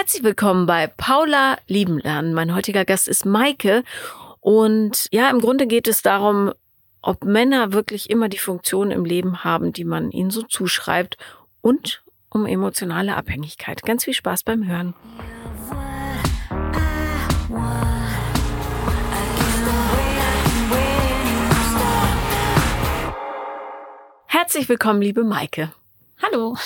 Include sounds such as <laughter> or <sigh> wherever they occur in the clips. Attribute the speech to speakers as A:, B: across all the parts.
A: Herzlich willkommen bei Paula Lieben lernen. Mein heutiger Gast ist Maike. Und ja, im Grunde geht es darum, ob Männer wirklich immer die Funktion im Leben haben, die man ihnen so zuschreibt und um emotionale Abhängigkeit. Ganz viel Spaß beim Hören. Herzlich willkommen, liebe Maike.
B: Hallo.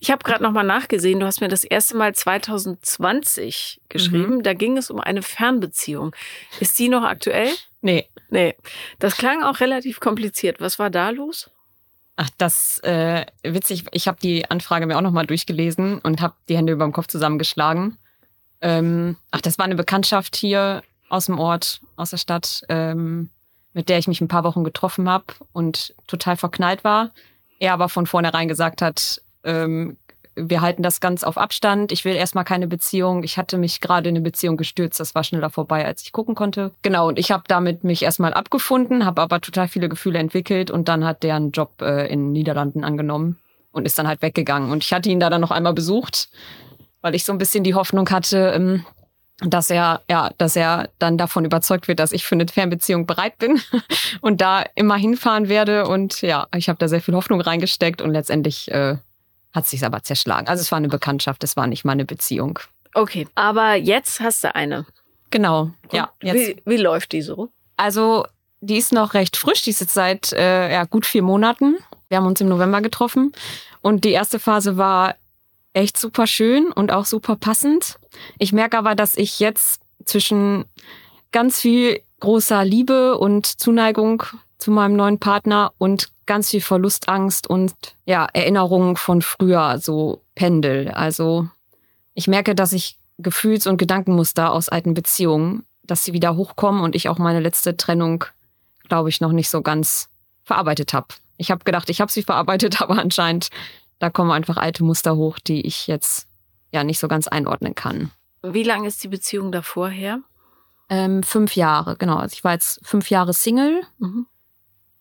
A: Ich habe gerade noch mal nachgesehen. Du hast mir das erste Mal 2020 geschrieben. Mhm. Da ging es um eine Fernbeziehung. Ist die noch aktuell?
B: Nee.
A: Nee. Das klang auch relativ kompliziert. Was war da los?
B: Ach, das äh, witzig. Ich habe die Anfrage mir auch noch mal durchgelesen und habe die Hände über dem Kopf zusammengeschlagen. Ähm, ach, das war eine Bekanntschaft hier aus dem Ort, aus der Stadt, ähm, mit der ich mich ein paar Wochen getroffen habe und total verknallt war er aber von vornherein gesagt hat, ähm, wir halten das ganz auf Abstand. Ich will erstmal keine Beziehung. Ich hatte mich gerade in eine Beziehung gestürzt. Das war schneller vorbei, als ich gucken konnte. Genau, und ich habe damit mich erstmal abgefunden, habe aber total viele Gefühle entwickelt und dann hat der einen Job äh, in den Niederlanden angenommen und ist dann halt weggegangen. Und ich hatte ihn da dann noch einmal besucht, weil ich so ein bisschen die Hoffnung hatte, ähm, dass er, ja, dass er dann davon überzeugt wird, dass ich für eine Fernbeziehung bereit bin <laughs> und da immer hinfahren werde. Und ja, ich habe da sehr viel Hoffnung reingesteckt und letztendlich äh, hat sich aber zerschlagen. Also es war eine Bekanntschaft, es war nicht mal eine Beziehung.
A: Okay, aber jetzt hast du eine.
B: Genau,
A: und
B: ja.
A: Jetzt. Wie, wie läuft die so?
B: Also die ist noch recht frisch, die ist jetzt seit äh, ja, gut vier Monaten. Wir haben uns im November getroffen und die erste Phase war echt super schön und auch super passend. Ich merke aber, dass ich jetzt zwischen ganz viel großer Liebe und Zuneigung zu meinem neuen Partner und ganz viel Verlustangst und ja, Erinnerungen von früher so pendel. Also ich merke, dass ich Gefühls- und Gedankenmuster aus alten Beziehungen, dass sie wieder hochkommen und ich auch meine letzte Trennung, glaube ich, noch nicht so ganz verarbeitet habe. Ich habe gedacht, ich habe sie verarbeitet, <laughs> aber anscheinend da kommen einfach alte Muster hoch, die ich jetzt ja nicht so ganz einordnen kann.
A: Wie lange ist die Beziehung davor her?
B: Ähm, fünf Jahre, genau. Also ich war jetzt fünf Jahre Single. Mhm.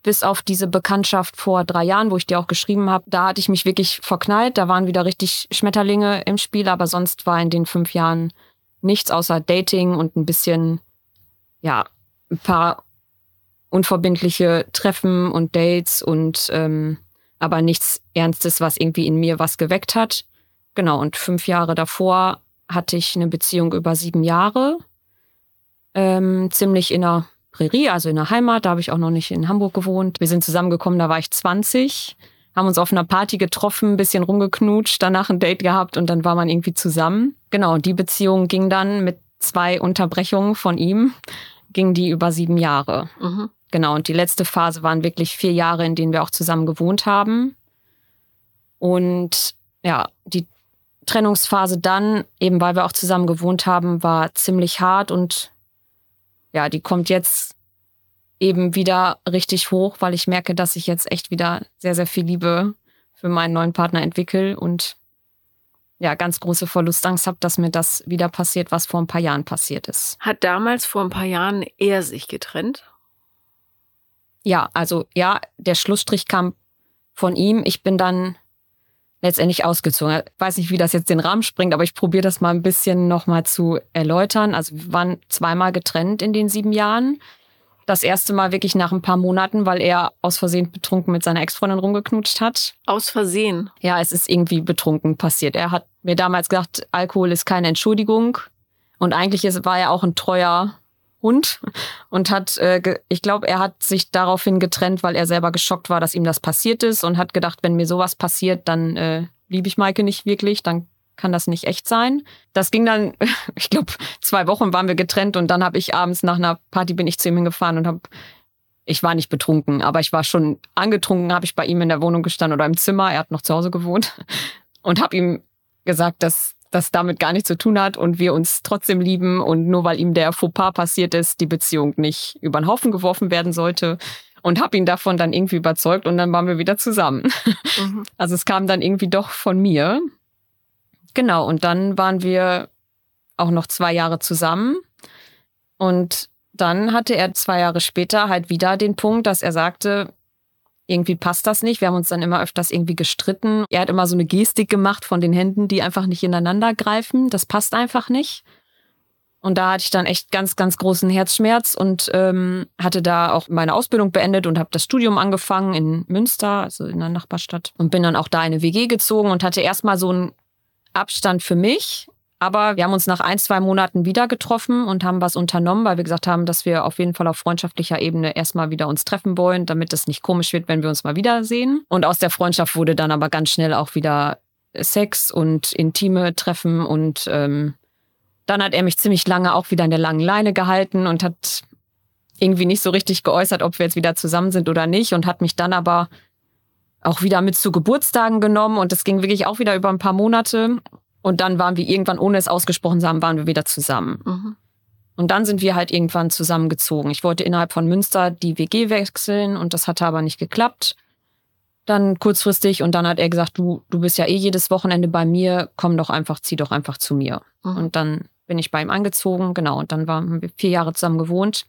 B: Bis auf diese Bekanntschaft vor drei Jahren, wo ich dir auch geschrieben habe, da hatte ich mich wirklich verknallt. Da waren wieder richtig Schmetterlinge im Spiel, aber sonst war in den fünf Jahren nichts außer Dating und ein bisschen, ja, ein paar unverbindliche Treffen und Dates und ähm, aber nichts Ernstes, was irgendwie in mir was geweckt hat. Genau, und fünf Jahre davor hatte ich eine Beziehung über sieben Jahre, ähm, ziemlich in der Prärie, also in der Heimat. Da habe ich auch noch nicht in Hamburg gewohnt. Wir sind zusammengekommen, da war ich 20, haben uns auf einer Party getroffen, ein bisschen rumgeknutscht, danach ein Date gehabt und dann war man irgendwie zusammen. Genau, die Beziehung ging dann mit zwei Unterbrechungen von ihm, ging die über sieben Jahre. Mhm. Genau, und die letzte Phase waren wirklich vier Jahre, in denen wir auch zusammen gewohnt haben. Und ja, die Trennungsphase dann, eben weil wir auch zusammen gewohnt haben, war ziemlich hart und ja, die kommt jetzt eben wieder richtig hoch, weil ich merke, dass ich jetzt echt wieder sehr, sehr viel Liebe für meinen neuen Partner entwickle und ja, ganz große Verlustangst habe, dass mir das wieder passiert, was vor ein paar Jahren passiert ist.
A: Hat damals vor ein paar Jahren er sich getrennt?
B: Ja, also ja, der Schlussstrich kam von ihm. Ich bin dann letztendlich ausgezogen. Ich weiß nicht, wie das jetzt den Rahmen springt, aber ich probiere das mal ein bisschen nochmal zu erläutern. Also wir waren zweimal getrennt in den sieben Jahren. Das erste Mal wirklich nach ein paar Monaten, weil er aus Versehen betrunken mit seiner Ex-Freundin rumgeknutscht hat.
A: Aus Versehen?
B: Ja, es ist irgendwie betrunken passiert. Er hat mir damals gesagt, Alkohol ist keine Entschuldigung. Und eigentlich war er auch ein treuer Hund und hat, äh, ich glaube, er hat sich daraufhin getrennt, weil er selber geschockt war, dass ihm das passiert ist und hat gedacht, wenn mir sowas passiert, dann äh, liebe ich Maike nicht wirklich, dann kann das nicht echt sein. Das ging dann, <laughs> ich glaube, zwei Wochen waren wir getrennt und dann habe ich abends nach einer Party bin ich zu ihm hingefahren und habe ich war nicht betrunken, aber ich war schon angetrunken, habe ich bei ihm in der Wohnung gestanden oder im Zimmer, er hat noch zu Hause gewohnt und habe ihm gesagt, dass das damit gar nichts zu tun hat und wir uns trotzdem lieben und nur weil ihm der Fauxpas passiert ist, die Beziehung nicht über den Haufen geworfen werden sollte. Und habe ihn davon dann irgendwie überzeugt und dann waren wir wieder zusammen. Mhm. <laughs> Also es kam dann irgendwie doch von mir. Genau, und dann waren wir auch noch zwei Jahre zusammen. Und dann hatte er zwei Jahre später halt wieder den Punkt, dass er sagte, irgendwie passt das nicht. Wir haben uns dann immer öfters irgendwie gestritten. Er hat immer so eine Gestik gemacht von den Händen, die einfach nicht ineinander greifen. Das passt einfach nicht. Und da hatte ich dann echt ganz, ganz großen Herzschmerz und ähm, hatte da auch meine Ausbildung beendet und habe das Studium angefangen in Münster, also in der Nachbarstadt. Und bin dann auch da in eine WG gezogen und hatte erstmal so einen Abstand für mich. Aber wir haben uns nach ein, zwei Monaten wieder getroffen und haben was unternommen, weil wir gesagt haben, dass wir auf jeden Fall auf freundschaftlicher Ebene erstmal wieder uns treffen wollen, damit es nicht komisch wird, wenn wir uns mal wiedersehen. Und aus der Freundschaft wurde dann aber ganz schnell auch wieder Sex und intime Treffen. Und ähm, dann hat er mich ziemlich lange auch wieder in der langen Leine gehalten und hat irgendwie nicht so richtig geäußert, ob wir jetzt wieder zusammen sind oder nicht und hat mich dann aber auch wieder mit zu Geburtstagen genommen. Und das ging wirklich auch wieder über ein paar Monate und dann waren wir irgendwann, ohne es ausgesprochen zu haben, waren wir wieder zusammen. Mhm. Und dann sind wir halt irgendwann zusammengezogen. Ich wollte innerhalb von Münster die WG wechseln und das hatte aber nicht geklappt. Dann kurzfristig und dann hat er gesagt, du, du bist ja eh jedes Wochenende bei mir, komm doch einfach, zieh doch einfach zu mir. Mhm. Und dann bin ich bei ihm angezogen, genau. Und dann waren wir vier Jahre zusammen gewohnt.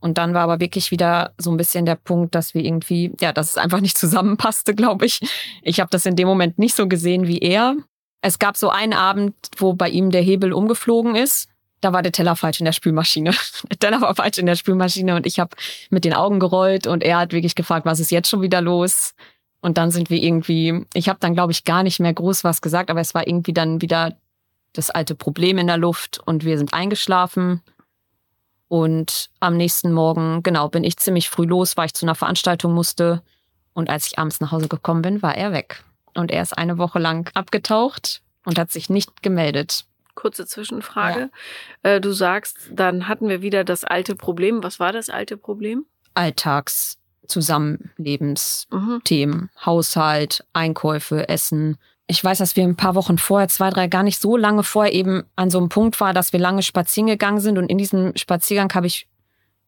B: Und dann war aber wirklich wieder so ein bisschen der Punkt, dass wir irgendwie, ja, dass es einfach nicht <laughs> zusammenpasste, glaube ich. Ich habe das in dem Moment nicht so gesehen wie er. Es gab so einen Abend, wo bei ihm der Hebel umgeflogen ist. Da war der Teller falsch in der Spülmaschine. <laughs> Der Teller war falsch in der Spülmaschine und ich habe mit den Augen gerollt und er hat wirklich gefragt, was ist jetzt schon wieder los? Und dann sind wir irgendwie, ich habe dann glaube ich gar nicht mehr groß was gesagt, aber es war irgendwie dann wieder das alte Problem in der Luft und wir sind eingeschlafen. Und am nächsten Morgen, genau, bin ich ziemlich früh los, weil ich zu einer Veranstaltung musste. Und als ich abends nach Hause gekommen bin, war er weg. Und er ist eine Woche lang abgetaucht und hat sich nicht gemeldet.
A: Kurze Zwischenfrage. Ja. Äh, du sagst, dann hatten wir wieder das alte Problem. Was war das alte Problem?
B: Alltagszusammenlebensthemen. Mhm. Haushalt, Einkäufe, Essen, ich weiß, dass wir ein paar Wochen vorher, zwei, drei, gar nicht so lange vorher eben an so einem Punkt war, dass wir lange spazieren gegangen sind. Und in diesem Spaziergang habe ich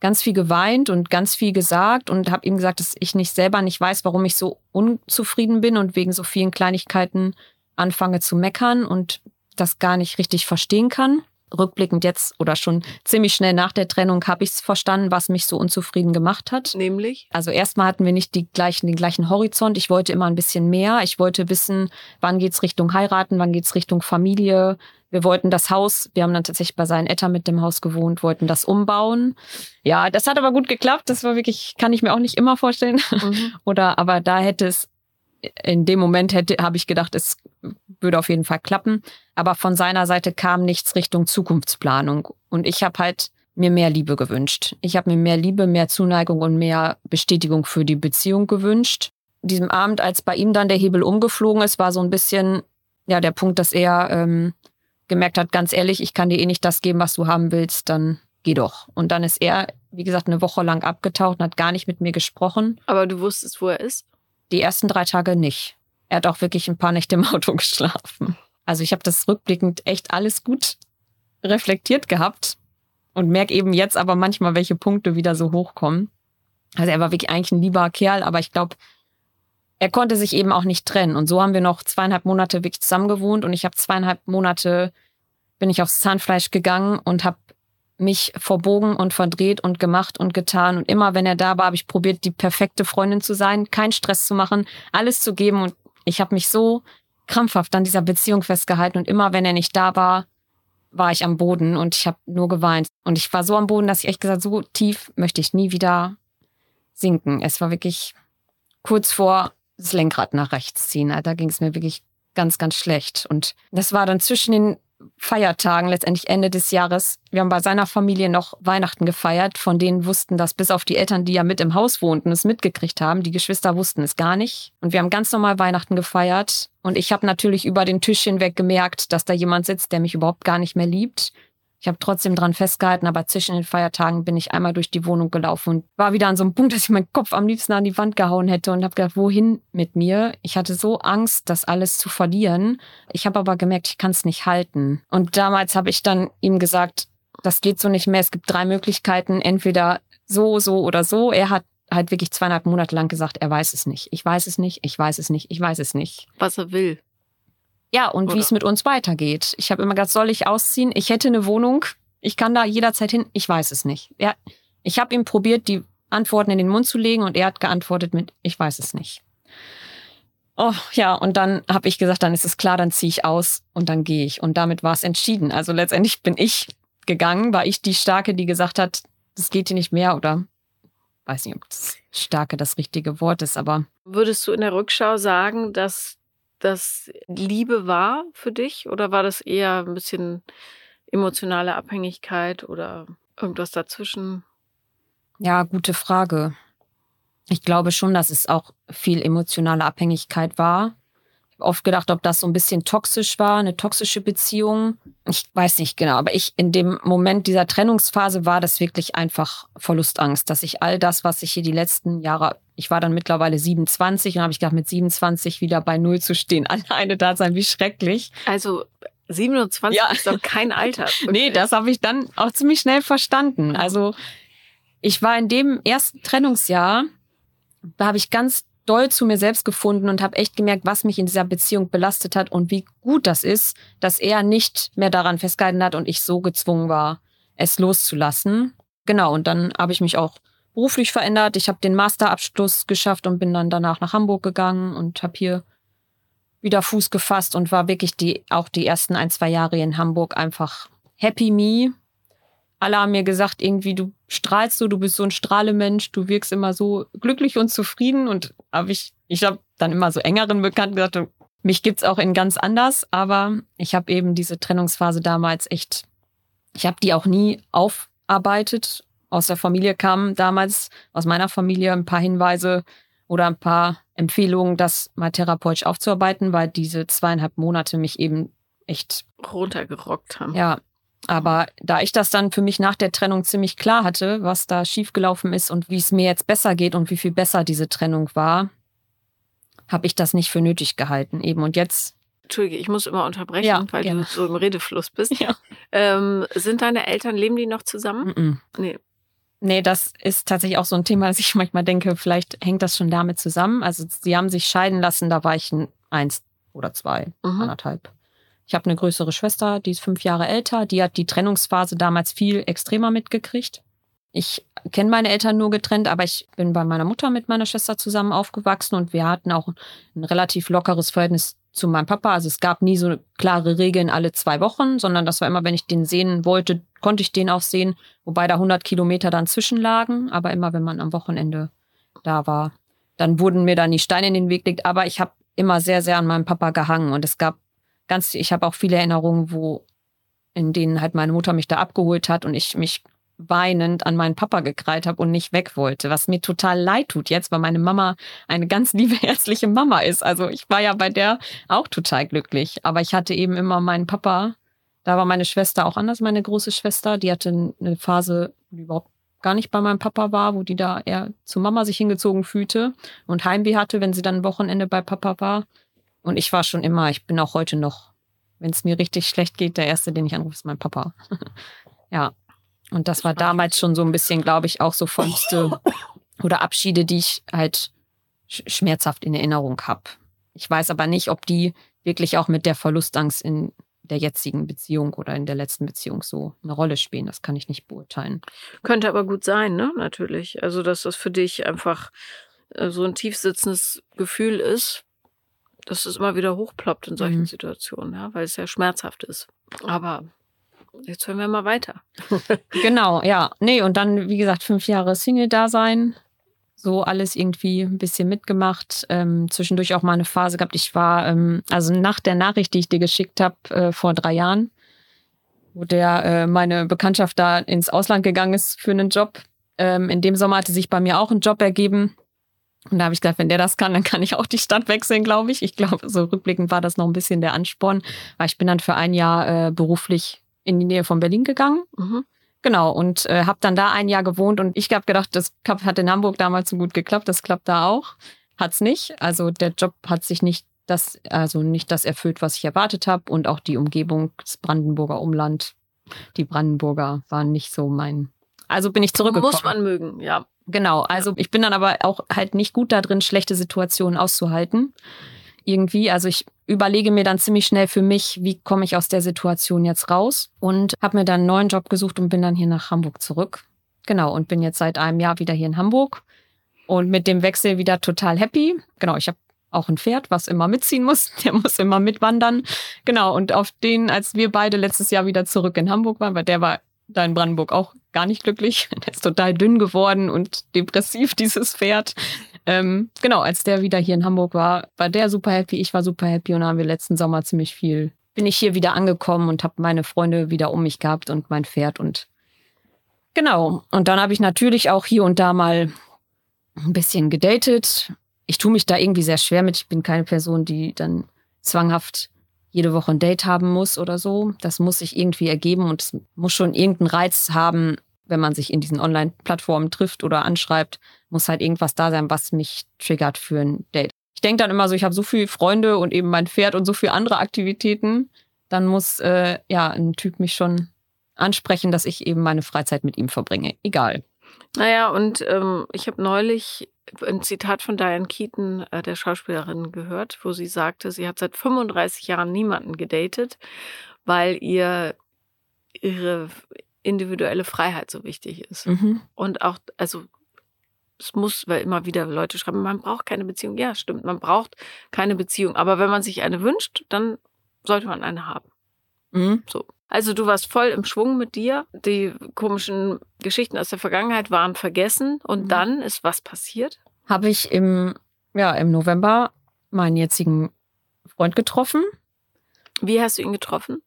B: ganz viel geweint und ganz viel gesagt und habe ihm gesagt, dass ich nicht selber nicht weiß, warum ich so unzufrieden bin und wegen so vielen Kleinigkeiten anfange zu meckern und das gar nicht richtig verstehen kann rückblickend jetzt oder schon ziemlich schnell nach der Trennung habe ich es verstanden, was mich so unzufrieden gemacht hat.
A: Nämlich?
B: Also erstmal hatten wir nicht die gleichen, den gleichen Horizont. Ich wollte immer ein bisschen mehr. Ich wollte wissen, wann geht's Richtung heiraten, wann geht's Richtung Familie. Wir wollten das Haus, wir haben dann tatsächlich bei seinen Eltern mit dem Haus gewohnt, wollten das umbauen. Ja, das hat aber gut geklappt. Das war wirklich, kann ich mir auch nicht immer vorstellen. Mhm. <laughs> Oder, aber da hätte es in dem Moment hätte, habe ich gedacht, es würde auf jeden Fall klappen. Aber von seiner Seite kam nichts Richtung Zukunftsplanung. Und ich habe halt mir mehr Liebe gewünscht. Ich habe mir mehr Liebe, mehr Zuneigung und mehr Bestätigung für die Beziehung gewünscht. Diesem Abend, als bei ihm dann der Hebel umgeflogen ist, war so ein bisschen ja der Punkt, dass er ähm, gemerkt hat, ganz ehrlich, ich kann dir eh nicht das geben, was du haben willst, dann geh doch. Und dann ist er, wie gesagt, eine Woche lang abgetaucht und hat gar nicht mit mir gesprochen.
A: Aber du wusstest, wo er ist?
B: Die ersten drei Tage nicht. Er hat auch wirklich ein paar Nächte im Auto geschlafen. Also ich habe das rückblickend echt alles gut reflektiert gehabt und merke eben jetzt aber manchmal, welche Punkte wieder so hochkommen. Also er war wirklich eigentlich ein lieber Kerl, aber ich glaube, er konnte sich eben auch nicht trennen. Und so haben wir noch zweieinhalb Monate wirklich zusammen gewohnt und ich habe zweieinhalb Monate bin ich aufs Zahnfleisch gegangen und habe mich verbogen und verdreht und gemacht und getan. Und immer, wenn er da war, habe ich probiert, die perfekte Freundin zu sein, keinen Stress zu machen, alles zu geben. Und ich habe mich so krampfhaft an dieser Beziehung festgehalten. Und immer, wenn er nicht da war, war ich am Boden und ich habe nur geweint. Und ich war so am Boden, dass ich echt gesagt, so tief möchte ich nie wieder sinken. Es war wirklich kurz vor das Lenkrad nach rechts ziehen. Da ging es mir wirklich ganz, ganz schlecht. Und das war dann zwischen den Feiertagen, letztendlich Ende des Jahres. Wir haben bei seiner Familie noch Weihnachten gefeiert, von denen wussten das, bis auf die Eltern, die ja mit im Haus wohnten, es mitgekriegt haben. Die Geschwister wussten es gar nicht. Und wir haben ganz normal Weihnachten gefeiert. Und ich habe natürlich über den Tisch hinweg gemerkt, dass da jemand sitzt, der mich überhaupt gar nicht mehr liebt. Ich habe trotzdem dran festgehalten, aber zwischen den Feiertagen bin ich einmal durch die Wohnung gelaufen und war wieder an so einem Punkt, dass ich meinen Kopf am liebsten an die Wand gehauen hätte und habe gedacht, wohin mit mir? Ich hatte so Angst, das alles zu verlieren. Ich habe aber gemerkt, ich kann es nicht halten. Und damals habe ich dann ihm gesagt, das geht so nicht mehr. Es gibt drei Möglichkeiten, entweder so, so oder so. Er hat halt wirklich zweieinhalb Monate lang gesagt, er weiß es nicht. Ich weiß es nicht, ich weiß es nicht, ich weiß es nicht.
A: Was er will.
B: Ja, und wie es mit uns weitergeht. Ich habe immer gesagt, soll ich ausziehen? Ich hätte eine Wohnung. Ich kann da jederzeit hin. Ich weiß es nicht. Ja, ich habe ihm probiert, die Antworten in den Mund zu legen und er hat geantwortet mit, ich weiß es nicht. Oh ja, und dann habe ich gesagt, dann ist es klar, dann ziehe ich aus und dann gehe ich. Und damit war es entschieden. Also letztendlich bin ich gegangen, war ich die Starke, die gesagt hat, das geht hier nicht mehr oder weiß nicht, ob das Starke das richtige Wort ist, aber.
A: Würdest du in der Rückschau sagen, dass das Liebe war für dich oder war das eher ein bisschen emotionale Abhängigkeit oder irgendwas dazwischen?
B: Ja, gute Frage. Ich glaube schon, dass es auch viel emotionale Abhängigkeit war. Oft gedacht, ob das so ein bisschen toxisch war, eine toxische Beziehung. Ich weiß nicht genau, aber ich in dem Moment dieser Trennungsphase war das wirklich einfach Verlustangst, dass ich all das, was ich hier die letzten Jahre, ich war dann mittlerweile 27 und habe ich gedacht, mit 27 wieder bei Null zu stehen, <laughs> alleine da sein, wie schrecklich.
A: Also 27 ja. ist doch kein Alter. <laughs>
B: nee, das habe ich dann auch ziemlich schnell verstanden. Also ich war in dem ersten Trennungsjahr da habe ich ganz doll zu mir selbst gefunden und habe echt gemerkt, was mich in dieser Beziehung belastet hat und wie gut das ist, dass er nicht mehr daran festgehalten hat und ich so gezwungen war, es loszulassen. Genau, und dann habe ich mich auch beruflich verändert. Ich habe den Masterabschluss geschafft und bin dann danach nach Hamburg gegangen und habe hier wieder Fuß gefasst und war wirklich die auch die ersten ein, zwei Jahre in Hamburg einfach happy me, alle haben mir gesagt, irgendwie, du strahlst so, du bist so ein Strahlemensch, du wirkst immer so glücklich und zufrieden. Und habe ich, ich habe dann immer so engeren Bekannten gesagt, mich gibt's auch in ganz anders, aber ich habe eben diese Trennungsphase damals echt, ich habe die auch nie aufarbeitet. Aus der Familie kamen damals, aus meiner Familie, ein paar Hinweise oder ein paar Empfehlungen, das mal therapeutisch aufzuarbeiten, weil diese zweieinhalb Monate mich eben echt
A: runtergerockt haben.
B: Ja, aber da ich das dann für mich nach der Trennung ziemlich klar hatte, was da schiefgelaufen ist und wie es mir jetzt besser geht und wie viel besser diese Trennung war, habe ich das nicht für nötig gehalten. Eben und jetzt.
A: Entschuldige, ich muss immer unterbrechen, ja, weil gerne. du so im Redefluss bist. Ja. Ähm, sind deine Eltern, leben die noch zusammen? Mm.
B: Nee. Nee, das ist tatsächlich auch so ein Thema, <laughs> dass ich manchmal denke, vielleicht hängt das schon damit zusammen. Also sie haben sich scheiden lassen, da war ich ein eins oder zwei, mhm. anderthalb. Ich habe eine größere Schwester, die ist fünf Jahre älter. Die hat die Trennungsphase damals viel extremer mitgekriegt. Ich kenne meine Eltern nur getrennt, aber ich bin bei meiner Mutter mit meiner Schwester zusammen aufgewachsen und wir hatten auch ein relativ lockeres Verhältnis zu meinem Papa. Also es gab nie so klare Regeln alle zwei Wochen, sondern das war immer, wenn ich den sehen wollte, konnte ich den auch sehen, wobei da 100 Kilometer dann zwischenlagen. Aber immer, wenn man am Wochenende da war, dann wurden mir dann die Steine in den Weg gelegt. Aber ich habe immer sehr, sehr an meinem Papa gehangen und es gab ganz, ich habe auch viele Erinnerungen, wo, in denen halt meine Mutter mich da abgeholt hat und ich mich weinend an meinen Papa gekreit habe und nicht weg wollte, was mir total leid tut jetzt, weil meine Mama eine ganz <laughs> liebe, herzliche Mama ist. Also ich war ja bei der auch total glücklich, aber ich hatte eben immer meinen Papa. Da war meine Schwester auch anders, meine große Schwester. Die hatte eine Phase, die überhaupt gar nicht bei meinem Papa war, wo die da eher zu Mama sich hingezogen fühlte und Heimweh hatte, wenn sie dann Wochenende bei Papa war. Und ich war schon immer, ich bin auch heute noch, wenn es mir richtig schlecht geht, der Erste, den ich anrufe, ist mein Papa. <laughs> ja. Und das war damals schon so ein bisschen, glaube ich, auch so Verluste <laughs> oder Abschiede, die ich halt schmerzhaft in Erinnerung habe. Ich weiß aber nicht, ob die wirklich auch mit der Verlustangst in der jetzigen Beziehung oder in der letzten Beziehung so eine Rolle spielen. Das kann ich nicht beurteilen.
A: Könnte aber gut sein, ne? Natürlich. Also, dass das für dich einfach äh, so ein tiefsitzendes Gefühl ist, dass es immer wieder hochploppt in solchen mhm. Situationen, ja, weil es ja schmerzhaft ist. Aber jetzt hören wir mal weiter. <laughs>
B: genau, ja. Nee, und dann, wie gesagt, fünf Jahre Single-Dasein. So alles irgendwie ein bisschen mitgemacht. Ähm, zwischendurch auch mal eine Phase gehabt. Ich war, ähm, also nach der Nachricht, die ich dir geschickt habe äh, vor drei Jahren, wo der äh, meine Bekanntschaft da ins Ausland gegangen ist für einen Job. Ähm, in dem Sommer hatte sich bei mir auch ein Job ergeben und da habe ich gedacht, wenn der das kann, dann kann ich auch die Stadt wechseln, glaube ich. Ich glaube, so rückblickend war das noch ein bisschen der Ansporn, weil ich bin dann für ein Jahr äh, beruflich in die Nähe von Berlin gegangen. Mhm. Genau, und äh, habe dann da ein Jahr gewohnt und ich habe gedacht, das hat in Hamburg damals so gut geklappt, das klappt da auch. Hat's nicht. Also der Job hat sich nicht das, also nicht das erfüllt, was ich erwartet habe und auch die Umgebung, das Brandenburger Umland, die Brandenburger waren nicht so mein. Also bin ich zurückgekommen.
A: Muss man mögen, ja.
B: Genau, also ich bin dann aber auch halt nicht gut da drin, schlechte Situationen auszuhalten. Irgendwie, also ich überlege mir dann ziemlich schnell für mich, wie komme ich aus der Situation jetzt raus und habe mir dann einen neuen Job gesucht und bin dann hier nach Hamburg zurück. Genau, und bin jetzt seit einem Jahr wieder hier in Hamburg und mit dem Wechsel wieder total happy. Genau, ich habe auch ein Pferd, was immer mitziehen muss. <laughs> Der muss immer mitwandern. Genau, und auf den, als wir beide letztes Jahr wieder zurück in Hamburg waren, weil der war da in Brandenburg auch gar nicht glücklich. <laughs> Der ist total dünn geworden und depressiv, <laughs> dieses Pferd. Ähm, genau, als der wieder hier in Hamburg war, war der super happy, ich war super happy und haben wir letzten Sommer ziemlich viel, bin ich hier wieder angekommen und habe meine Freunde wieder um mich gehabt und mein Pferd und genau. Und dann habe ich natürlich auch hier und da mal ein bisschen gedatet. Ich tue mich da irgendwie sehr schwer mit. Ich bin keine Person, die dann zwanghaft jede Woche ein Date haben muss oder so. Das muss sich irgendwie ergeben und es muss schon irgendeinen Reiz haben, wenn man sich in diesen Online-Plattformen trifft oder anschreibt, muss halt irgendwas da sein, was mich triggert für ein Date. Ich denke dann immer so, ich habe so viele Freunde und eben mein Pferd und so viele andere Aktivitäten, dann muss äh, ja ein Typ mich schon ansprechen, dass ich eben meine Freizeit mit ihm verbringe. Egal.
A: Naja, und ähm, ich habe neulich ein Zitat von Diane Keaton, äh, der Schauspielerin, gehört, wo sie sagte, sie hat seit 35 Jahren niemanden gedatet, weil ihr ihre individuelle Freiheit so wichtig ist. Mhm. Und auch, also es muss, weil immer wieder Leute schreiben, man braucht keine Beziehung. Ja, stimmt, man braucht keine Beziehung. Aber wenn man sich eine wünscht, dann sollte man eine haben. Mhm. So. Also du warst voll im Schwung mit dir. Die komischen Geschichten aus der Vergangenheit waren vergessen. Und mhm. dann ist was passiert?
B: Habe ich im, ja, im November meinen jetzigen Freund getroffen.
A: Wie hast du ihn getroffen?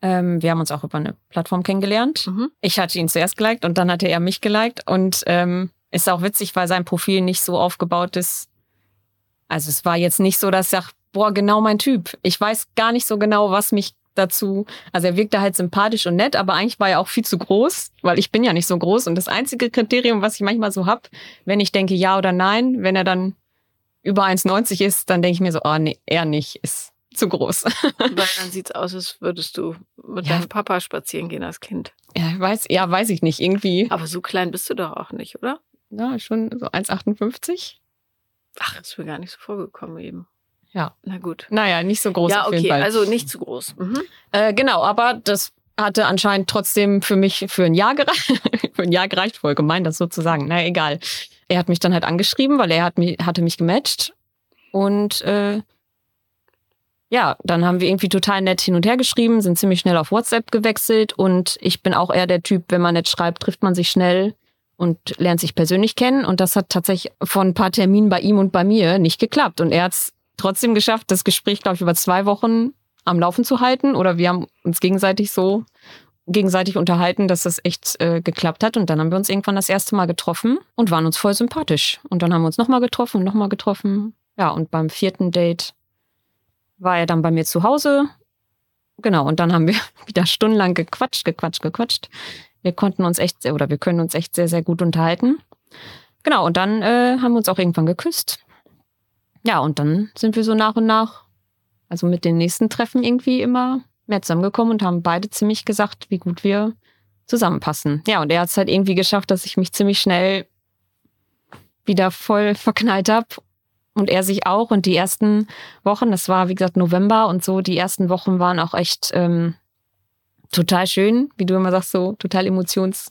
B: Ähm, wir haben uns auch über eine Plattform kennengelernt. Mhm. Ich hatte ihn zuerst geliked und dann hatte er mich geliked. Und ähm, ist auch witzig, weil sein Profil nicht so aufgebaut ist. Also es war jetzt nicht so, dass ich sage, boah, genau mein Typ. Ich weiß gar nicht so genau, was mich dazu, also er wirkte halt sympathisch und nett, aber eigentlich war er auch viel zu groß, weil ich bin ja nicht so groß. Und das einzige Kriterium, was ich manchmal so hab, wenn ich denke ja oder nein, wenn er dann über 1,90 ist, dann denke ich mir so, oh nee, er nicht, ist zu groß.
A: Weil dann sieht's aus, als würdest du mit ja. deinem Papa spazieren gehen als Kind.
B: Ja, weiß, ja, weiß ich nicht, irgendwie.
A: Aber so klein bist du doch auch nicht, oder?
B: Ja, schon so 1,58.
A: Ach, ist mir gar nicht so vorgekommen eben.
B: Ja.
A: Na gut.
B: Naja, nicht so groß.
A: Ja, okay, also nicht zu groß. Mhm.
B: Äh, genau, aber das hatte anscheinend trotzdem für mich für ein Jahr gereicht. <laughs> für ein Jahr gereicht, voll gemein, das sozusagen. Na egal. Er hat mich dann halt angeschrieben, weil er hat mich, hatte mich gematcht. Und äh, ja, dann haben wir irgendwie total nett hin und her geschrieben, sind ziemlich schnell auf WhatsApp gewechselt und ich bin auch eher der Typ, wenn man nett schreibt, trifft man sich schnell und lernt sich persönlich kennen. Und das hat tatsächlich von ein paar Terminen bei ihm und bei mir nicht geklappt. Und er hat es trotzdem geschafft, das Gespräch, glaube ich, über zwei Wochen am Laufen zu halten. Oder wir haben uns gegenseitig so gegenseitig unterhalten, dass das echt äh, geklappt hat. Und dann haben wir uns irgendwann das erste Mal getroffen und waren uns voll sympathisch. Und dann haben wir uns nochmal getroffen und nochmal getroffen. Ja, und beim vierten Date war er dann bei mir zu Hause. Genau, und dann haben wir <laughs> wieder stundenlang gequatscht, gequatscht, gequatscht. Wir konnten uns echt, oder wir können uns echt sehr, sehr gut unterhalten. Genau, und dann äh, haben wir uns auch irgendwann geküsst. Ja, und dann sind wir so nach und nach, also mit den nächsten Treffen irgendwie immer mehr zusammengekommen und haben beide ziemlich gesagt, wie gut wir zusammenpassen. Ja, und er hat es halt irgendwie geschafft, dass ich mich ziemlich schnell wieder voll verknallt habe und er sich auch. Und die ersten Wochen, das war wie gesagt November und so, die ersten Wochen waren auch echt ähm, total schön, wie du immer sagst, so total emotions,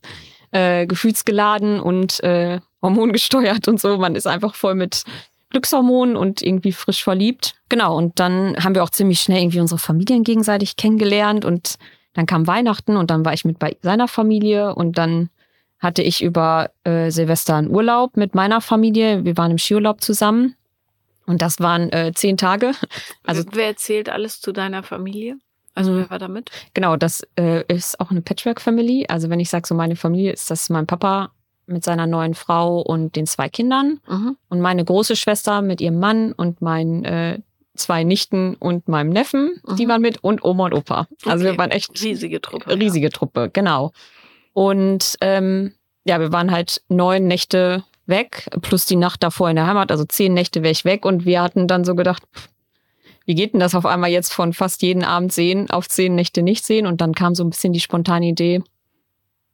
B: äh, gefühlsgeladen und äh, hormongesteuert und so. Man ist einfach voll mit Glückshormonen und irgendwie frisch verliebt. Genau, und dann haben wir auch ziemlich schnell irgendwie unsere Familien gegenseitig kennengelernt und dann kam Weihnachten und dann war ich mit bei seiner Familie und dann hatte ich über äh, Silvester einen Urlaub mit meiner Familie. Wir waren im Skiurlaub zusammen und das waren äh, zehn Tage. <laughs>
A: Also wer erzählt alles zu deiner Familie? Also wer war da mit?
B: Genau, das äh, ist auch eine Patchwork-Family. Also wenn ich sage so meine Familie, ist das mein Papa mit seiner neuen Frau und den zwei Kindern mhm. und meine große Schwester mit ihrem Mann und meinen äh, zwei Nichten und meinem Neffen, mhm. die waren mit und Oma und Opa. Also okay. wir waren echt
A: riesige Truppe.
B: Riesige ja. Truppe, genau. Und ähm, ja, wir waren halt neun Nächte weg, plus die Nacht davor in der Heimat, also zehn Nächte wäre ich weg. Und wir hatten dann so gedacht, wie geht denn das auf einmal jetzt von fast jeden Abend sehen auf zehn Nächte nicht sehen? Und dann kam so ein bisschen die spontane Idee,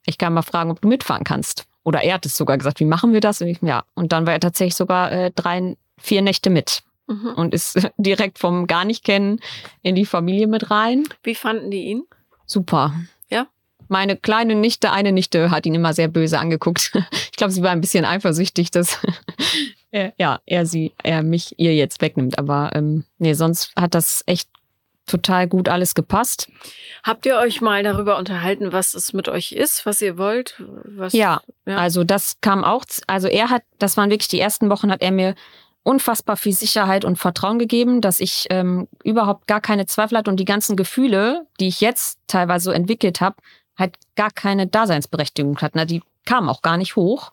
B: ich kann mal fragen, ob du mitfahren kannst. Oder er hat es sogar gesagt, wie machen wir das? Und ich, ja. Und dann war er tatsächlich sogar äh, drei, vier Nächte mit. Mhm. Und ist <laughs> direkt vom gar nicht kennen in die Familie mit rein.
A: Wie fanden die ihn?
B: Super.
A: Ja?
B: meine kleine Nichte, eine Nichte, hat ihn immer sehr böse angeguckt. <laughs> Ich glaube, sie war ein bisschen eifersüchtig, dass <laughs> er, ja, er sie, er mich ihr jetzt wegnimmt. Aber ähm, nee, sonst hat das echt total gut alles gepasst.
A: Habt ihr euch mal darüber unterhalten, was es mit euch ist, was ihr wollt? Was,
B: ja, ja, also das kam auch, also er hat, das waren wirklich die ersten Wochen, hat er mir unfassbar viel Sicherheit und Vertrauen gegeben, dass ich ähm, überhaupt gar keine Zweifel hatte und die ganzen Gefühle, die ich jetzt teilweise so entwickelt habe, halt gar keine Daseinsberechtigung hatten. Die kamen auch gar nicht hoch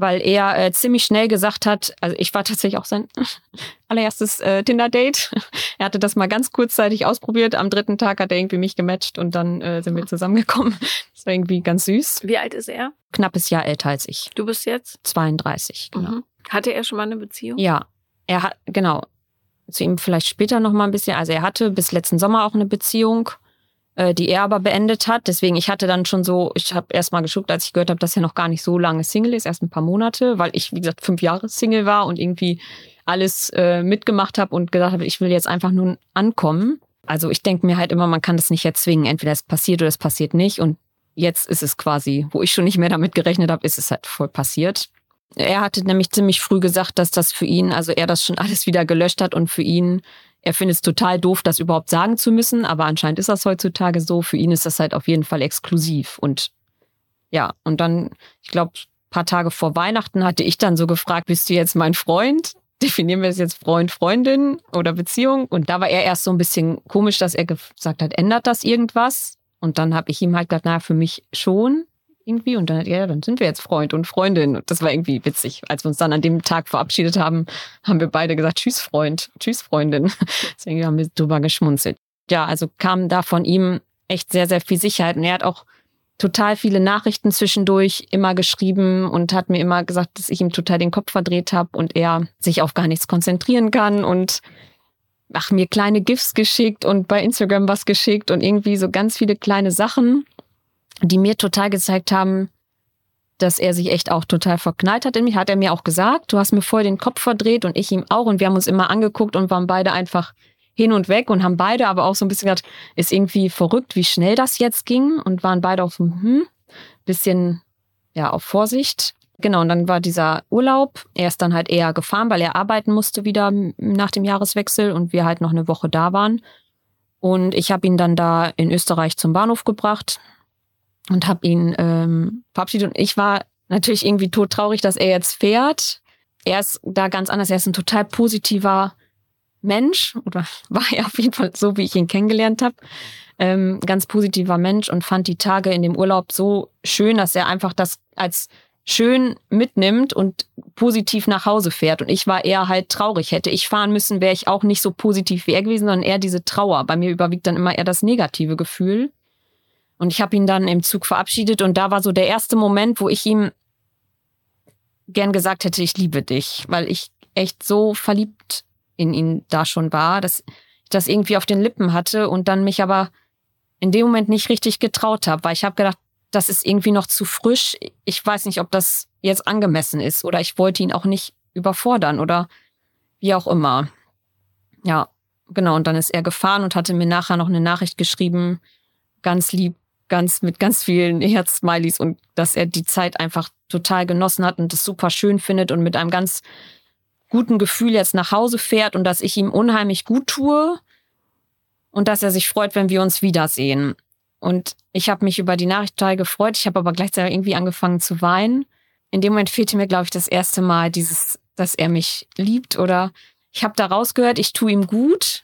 B: weil er äh, ziemlich schnell gesagt hat, also ich war tatsächlich auch sein <laughs> allererstes äh, Tinder-Date. <laughs> er hatte das mal ganz kurzzeitig ausprobiert. Am dritten Tag hat er irgendwie mich gematcht und dann äh, sind wir zusammengekommen. <laughs> Das war irgendwie ganz süß.
A: Wie alt ist er?
B: Knappes Jahr älter als ich.
A: Du bist jetzt?
B: 32, genau. Mhm.
A: Hatte er schon mal eine Beziehung?
B: Ja, er hat, genau. Zu ihm vielleicht später noch mal ein bisschen. Also er hatte bis letzten Sommer auch eine Beziehung äh, die er aber beendet hat. Deswegen, ich hatte dann schon so, ich habe erst mal geschuckt, als ich gehört habe, dass er noch gar nicht so lange Single ist, erst ein paar Monate, weil ich, wie gesagt, fünf Jahre Single war und irgendwie alles äh, mitgemacht habe und gesagt habe, ich will jetzt einfach nur ankommen. Also ich denke mir halt immer, man kann das nicht erzwingen. Entweder es passiert oder es passiert nicht. Und jetzt ist es quasi, wo ich schon nicht mehr damit gerechnet habe, ist es halt voll passiert. Er hatte nämlich ziemlich früh gesagt, dass das für ihn, also er das schon <laughs> alles wieder gelöscht hat und für ihn er findet es total doof, das überhaupt sagen zu müssen, aber anscheinend ist das heutzutage so. Für ihn ist das halt auf jeden Fall exklusiv. Und ja, und dann, ich glaube, paar Tage vor Weihnachten hatte ich dann so gefragt, bist du jetzt mein Freund? Definieren wir es jetzt Freund, Freundin oder Beziehung? Und da war er erst so ein bisschen komisch, dass er gesagt hat, ändert das irgendwas? Und dann habe ich ihm halt gesagt, naja, für mich schon irgendwie. Und dann hat ja, dann sind wir jetzt Freund und Freundin. Und das war irgendwie witzig. Als wir uns dann an dem Tag verabschiedet haben, haben wir beide gesagt, tschüss Freund, tschüss Freundin. <laughs> Deswegen haben wir drüber geschmunzelt. Ja, also kam da von ihm echt sehr, sehr viel Sicherheit. Und er hat auch total viele Nachrichten zwischendurch immer geschrieben und hat mir immer gesagt, dass ich ihm total den Kopf verdreht habe und er sich auf gar nichts konzentrieren kann und ach, mir kleine GIFs geschickt und bei Instagram was geschickt und irgendwie so ganz viele kleine Sachen die mir total gezeigt haben, dass er sich echt auch total verknallt hat in mich. Hat er mir auch gesagt, du hast mir voll den Kopf verdreht und ich ihm auch. Und wir haben uns immer angeguckt und waren beide einfach hin und weg und haben beide aber auch so ein bisschen gedacht, ist irgendwie verrückt, wie schnell das jetzt ging und waren beide auf so, hm, bisschen, ja, auf Vorsicht. Genau, und dann war dieser Urlaub. Er ist dann halt eher gefahren, weil er arbeiten musste wieder nach dem Jahreswechsel und wir halt noch eine Woche da waren. Und ich habe ihn dann da in Österreich zum Bahnhof gebracht, und habe ihn ähm, verabschiedet. Und ich war natürlich irgendwie todtraurig, dass er jetzt fährt. Er ist da ganz anders. Er ist ein total positiver Mensch oder <laughs> war er auf jeden Fall so, wie ich ihn kennengelernt habe. Ähm, ganz positiver Mensch und fand die Tage in dem Urlaub so schön, dass er einfach das als schön mitnimmt und positiv nach Hause fährt. Und ich war eher halt traurig. Hätte ich fahren müssen, wäre ich auch nicht so positiv wie er gewesen, sondern eher diese Trauer. Bei mir überwiegt dann immer eher das negative Gefühl. Und ich habe ihn dann im Zug verabschiedet und da war so der erste Moment, wo ich ihm gern gesagt hätte, ich liebe dich, weil ich echt so verliebt in ihn da schon war, dass ich das irgendwie auf den Lippen hatte und dann mich aber in dem Moment nicht richtig getraut habe, weil ich habe gedacht, das ist irgendwie noch zu frisch. Ich weiß nicht, ob das jetzt angemessen ist oder ich wollte ihn auch nicht überfordern oder wie auch immer. Ja, genau. Und dann ist er gefahren und hatte mir nachher noch eine Nachricht geschrieben, ganz lieb, ganz mit ganz vielen Herz-Smileys und dass er die Zeit einfach total genossen hat und es super schön findet und mit einem ganz guten Gefühl jetzt nach Hause fährt und dass ich ihm unheimlich gut tue und dass er sich freut, wenn wir uns wiedersehen. Und ich habe mich über die Nachricht total gefreut. Ich habe aber gleichzeitig irgendwie angefangen zu weinen. In dem Moment fehlte mir, glaube ich, das erste Mal dieses, dass er mich liebt oder ich habe da rausgehört, ich tue ihm gut,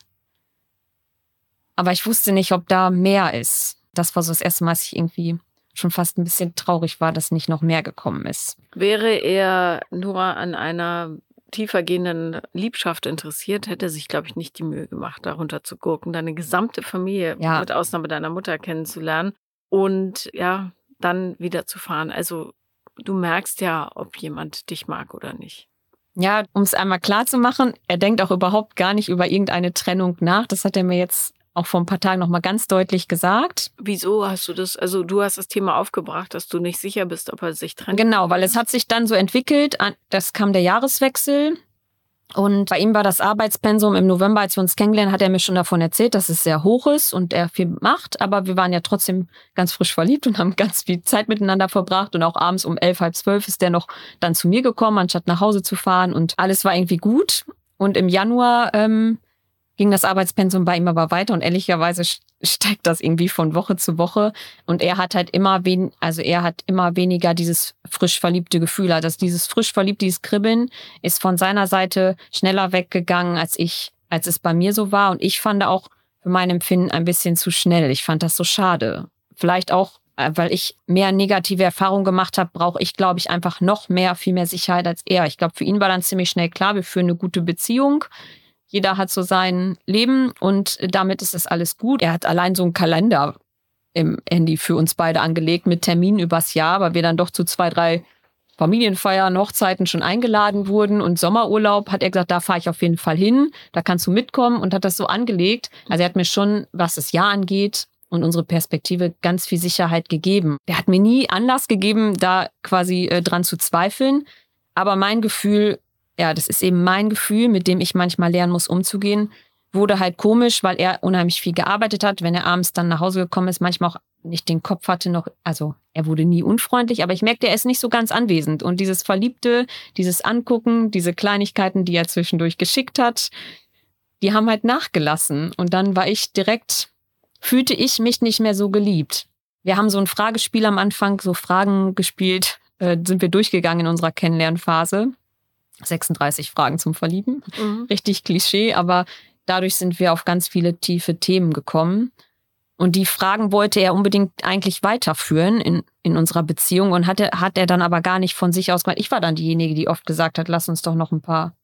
B: aber ich wusste nicht, ob da mehr ist das war so das erste Mal, dass ich irgendwie schon fast ein bisschen traurig war, dass nicht noch mehr gekommen ist.
A: Wäre er nur an einer tiefergehenden Liebschaft interessiert, hätte er sich, glaube ich, nicht die Mühe gemacht, darunter zu gurken, deine gesamte Familie ja. mit Ausnahme deiner Mutter kennenzulernen und ja, dann wieder zu fahren. Also du merkst ja, ob jemand dich mag oder nicht.
B: Ja, um es einmal klar zu machen, er denkt auch überhaupt gar nicht über irgendeine Trennung nach. Das hat er mir jetzt auch vor ein paar Tagen nochmal ganz deutlich gesagt.
A: Wieso hast du das, also du hast das Thema aufgebracht, dass du nicht sicher bist, ob er sich trennt?
B: Genau, weil es hat sich dann so entwickelt, das kam der Jahreswechsel Und bei ihm war das Arbeitspensum im November, als wir uns kennengelernt, hat er mir schon davon erzählt, dass es sehr hoch ist und er viel macht. Aber wir waren ja trotzdem ganz frisch verliebt und haben ganz viel Zeit miteinander verbracht. Und auch abends um elf, halb zwölf ist er noch dann zu mir gekommen, anstatt nach Hause zu fahren. Und alles war irgendwie gut. Und im Januar ähm, ging das Arbeitspensum bei ihm aber weiter und ehrlicherweise steigt das irgendwie von Woche zu Woche und er hat halt immer wen, also er hat immer weniger dieses frisch verliebte Gefühl, also dieses frisch verliebt, dieses Kribbeln ist von seiner Seite schneller weggegangen als ich, als es bei mir so war und ich fand auch für mein Empfinden ein bisschen zu schnell. Ich fand das so schade. Vielleicht auch äh, weil ich mehr negative Erfahrungen gemacht habe, brauche ich, glaube ich, einfach noch mehr, viel mehr Sicherheit als er. Ich glaube, für ihn war dann ziemlich schnell klar, wir führen eine gute Beziehung. Jeder hat so sein Leben und damit ist das alles gut. Er hat allein so einen Kalender im Handy für uns beide angelegt mit Terminen übers Jahr, weil wir dann doch zu zwei, drei Familienfeiern, Hochzeiten schon eingeladen wurden und Sommerurlaub hat er gesagt, da fahre ich auf jeden Fall hin, da kannst du mitkommen und hat das so angelegt. Also er hat mir schon, was das Jahr angeht und unsere Perspektive ganz viel Sicherheit gegeben. Er hat mir nie Anlass gegeben, da quasi äh, dran zu zweifeln, aber mein Gefühl ja, das ist eben mein Gefühl, mit dem ich manchmal lernen muss, umzugehen. Wurde halt komisch, weil er unheimlich viel gearbeitet hat. Wenn er abends dann nach Hause gekommen ist, manchmal auch nicht den Kopf hatte noch, also er wurde nie unfreundlich, aber ich merkte, er ist nicht so ganz anwesend. Und dieses Verliebte, dieses Angucken, diese Kleinigkeiten, die er zwischendurch geschickt hat, die haben halt nachgelassen. Und dann war ich direkt, fühlte ich mich nicht mehr so geliebt. Wir haben so ein Fragespiel am Anfang, so Fragen gespielt, äh, sind wir durchgegangen in unserer Kennenlernphase. 36 Fragen zum Verlieben. Mhm. Richtig Klischee, aber dadurch sind wir auf ganz viele tiefe Themen gekommen. Und die Fragen wollte er unbedingt eigentlich weiterführen in, in unserer Beziehung und hatte, hat er dann aber gar nicht von sich aus gemacht. Ich war dann diejenige, die oft gesagt hat, lass uns doch noch ein paar,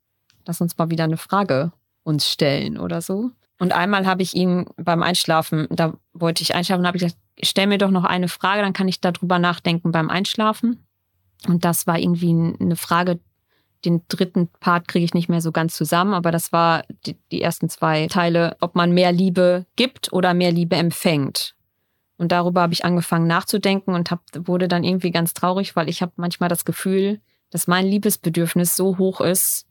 B: lass uns mal wieder eine Frage uns stellen oder so. Und einmal habe ich ihn beim Einschlafen, da wollte ich einschlafen, habe ich gesagt, stell mir doch noch eine Frage, dann kann ich darüber nachdenken beim Einschlafen. Und das war irgendwie eine Frage, den dritten Part kriege ich nicht mehr so ganz zusammen, aber das war die, die ersten zwei Teile, ob man mehr Liebe gibt oder mehr Liebe empfängt. Und darüber habe ich angefangen nachzudenken und hab, wurde dann irgendwie ganz traurig, weil ich habe manchmal das Gefühl, dass mein Liebesbedürfnis so hoch ist,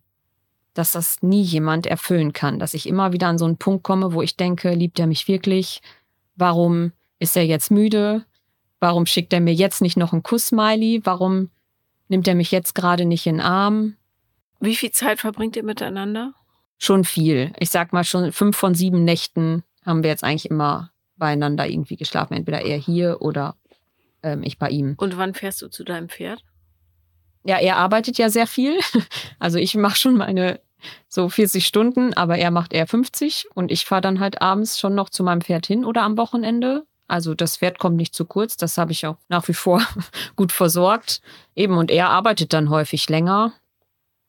B: dass das nie jemand erfüllen kann. Dass ich immer wieder an so einen Punkt komme, wo ich denke, liebt er mich wirklich? Warum ist er jetzt müde? Warum schickt er mir jetzt nicht noch einen Kuss-Smiley? Warum nimmt er mich jetzt gerade nicht in den Arm?
A: Wie viel Zeit verbringt ihr miteinander?
B: Schon viel. Ich sag mal schon fünf von sieben Nächten haben wir jetzt eigentlich immer beieinander irgendwie geschlafen. Entweder er hier oder ähm, ich bei ihm.
A: Und wann fährst du zu deinem Pferd?
B: Ja, er arbeitet ja sehr viel. <laughs> Also ich mache schon meine so 40 Stunden, aber er macht eher 50 und ich fahre dann halt abends schon noch zu meinem Pferd hin oder am Wochenende. Also das Pferd kommt nicht zu kurz, das habe ich auch nach wie vor <laughs> gut versorgt. Eben und er arbeitet dann häufig länger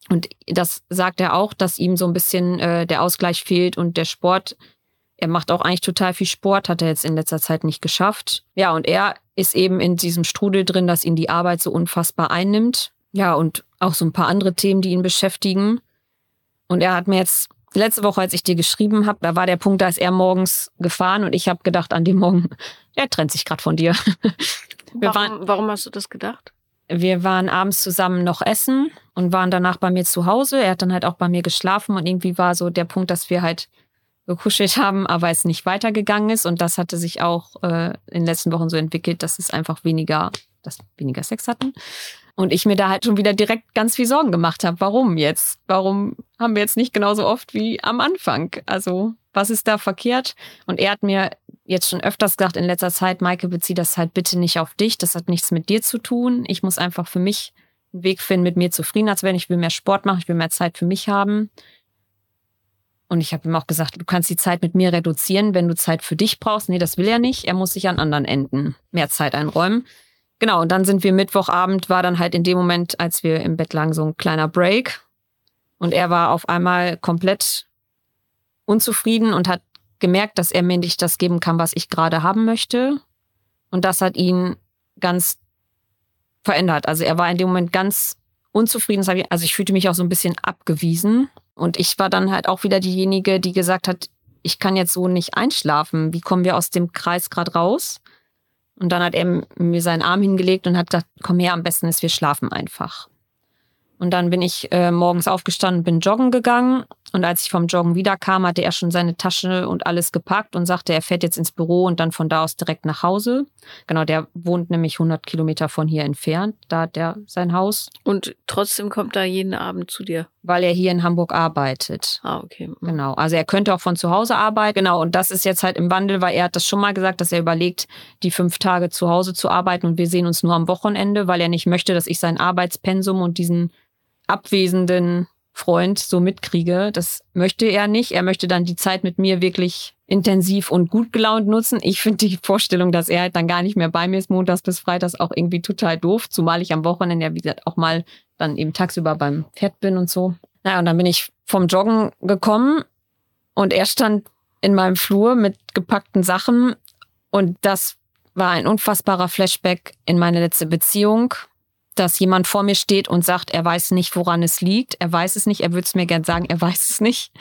B: und das sagt er auch, dass ihm so ein bisschen äh, der Ausgleich fehlt und der Sport. Er macht auch eigentlich total viel Sport, hat er jetzt in letzter Zeit nicht geschafft. Ja, und er ist eben in diesem Strudel drin, dass ihn die Arbeit so unfassbar einnimmt. Ja, und auch so ein paar andere Themen, die ihn beschäftigen. Und er hat mir jetzt letzte Woche, als ich dir geschrieben habe, da war der Punkt, da ist er morgens gefahren und ich habe gedacht an dem Morgen, <laughs> er trennt sich gerade von dir. <laughs>
A: Warum, waren, warum hast du das gedacht?
B: Wir waren abends zusammen noch essen und waren danach bei mir zu Hause. Er hat dann halt auch bei mir geschlafen und irgendwie war so der Punkt, dass wir halt gekuschelt haben, aber es nicht weitergegangen ist. Und das hatte sich auch äh, in den letzten Wochen so entwickelt, dass es einfach weniger, dass weniger Sex hatten. Und ich mir da halt schon wieder direkt ganz viel Sorgen gemacht habe. Warum jetzt? Warum haben wir jetzt nicht genauso oft wie am Anfang? Also, was ist da verkehrt? Und er hat mir jetzt schon öfters gesagt in letzter Zeit, Maike, bezieh das halt bitte nicht auf dich. Das hat nichts mit dir zu tun. Ich muss einfach für mich einen Weg finden, mit mir zufrieden zu werden. Ich will mehr Sport machen, ich will mehr Zeit für mich haben. Und ich habe ihm auch gesagt, du kannst die Zeit mit mir reduzieren, wenn du Zeit für dich brauchst. Nee, das will er nicht. Er muss sich an anderen Enden mehr Zeit einräumen. Genau, und dann sind wir Mittwochabend, war dann halt in dem Moment, als wir im Bett lagen, so ein kleiner Break. Und er war auf einmal komplett unzufrieden und hat gemerkt, dass er mir nicht das geben kann, was ich gerade haben möchte. Und das hat ihn ganz verändert. Also er war in dem Moment ganz unzufrieden. Also ich fühlte mich auch so ein bisschen abgewiesen. Und ich war dann halt auch wieder diejenige, die gesagt hat, ich kann jetzt so nicht einschlafen. Wie kommen wir aus dem Kreis gerade raus? Und dann hat er mir seinen Arm hingelegt und hat gesagt, komm her, am besten ist, wir schlafen einfach. Und dann bin ich äh, morgens aufgestanden, bin joggen gegangen. Und als ich vom Joggen wiederkam, hatte er schon seine Tasche und alles gepackt und sagte, er fährt jetzt ins Büro und dann von da aus direkt nach Hause. Genau, der wohnt nämlich 100 Kilometer von hier entfernt. Da hat er sein Haus.
A: Und trotzdem kommt er jeden Abend zu dir?
B: Weil er hier in Hamburg arbeitet.
A: Ah, okay. Mhm.
B: Genau. Also er könnte auch von zu Hause arbeiten. Genau. Und das ist jetzt halt im Wandel, weil er hat das schon mal gesagt, dass er überlegt, die fünf Tage zu Hause zu arbeiten und wir sehen uns nur am Wochenende, weil er nicht möchte, dass ich sein Arbeitspensum und diesen abwesenden Freund so mitkriege. Das möchte er nicht. Er möchte dann die Zeit mit mir wirklich intensiv und gut gelaunt nutzen. Ich finde die Vorstellung, dass er halt dann gar nicht mehr bei mir ist, montags bis freitags, auch irgendwie total doof. Zumal ich am Wochenende ja, wie gesagt, auch mal dann eben tagsüber beim Pferd bin und so. Naja, und dann bin ich vom Joggen gekommen und er stand in meinem Flur mit gepackten Sachen und das war ein unfassbarer Flashback in meine letzte Beziehung dass jemand vor mir steht und sagt, er weiß nicht, woran es liegt. Er weiß es nicht. Er würde es mir gern sagen, er weiß es nicht.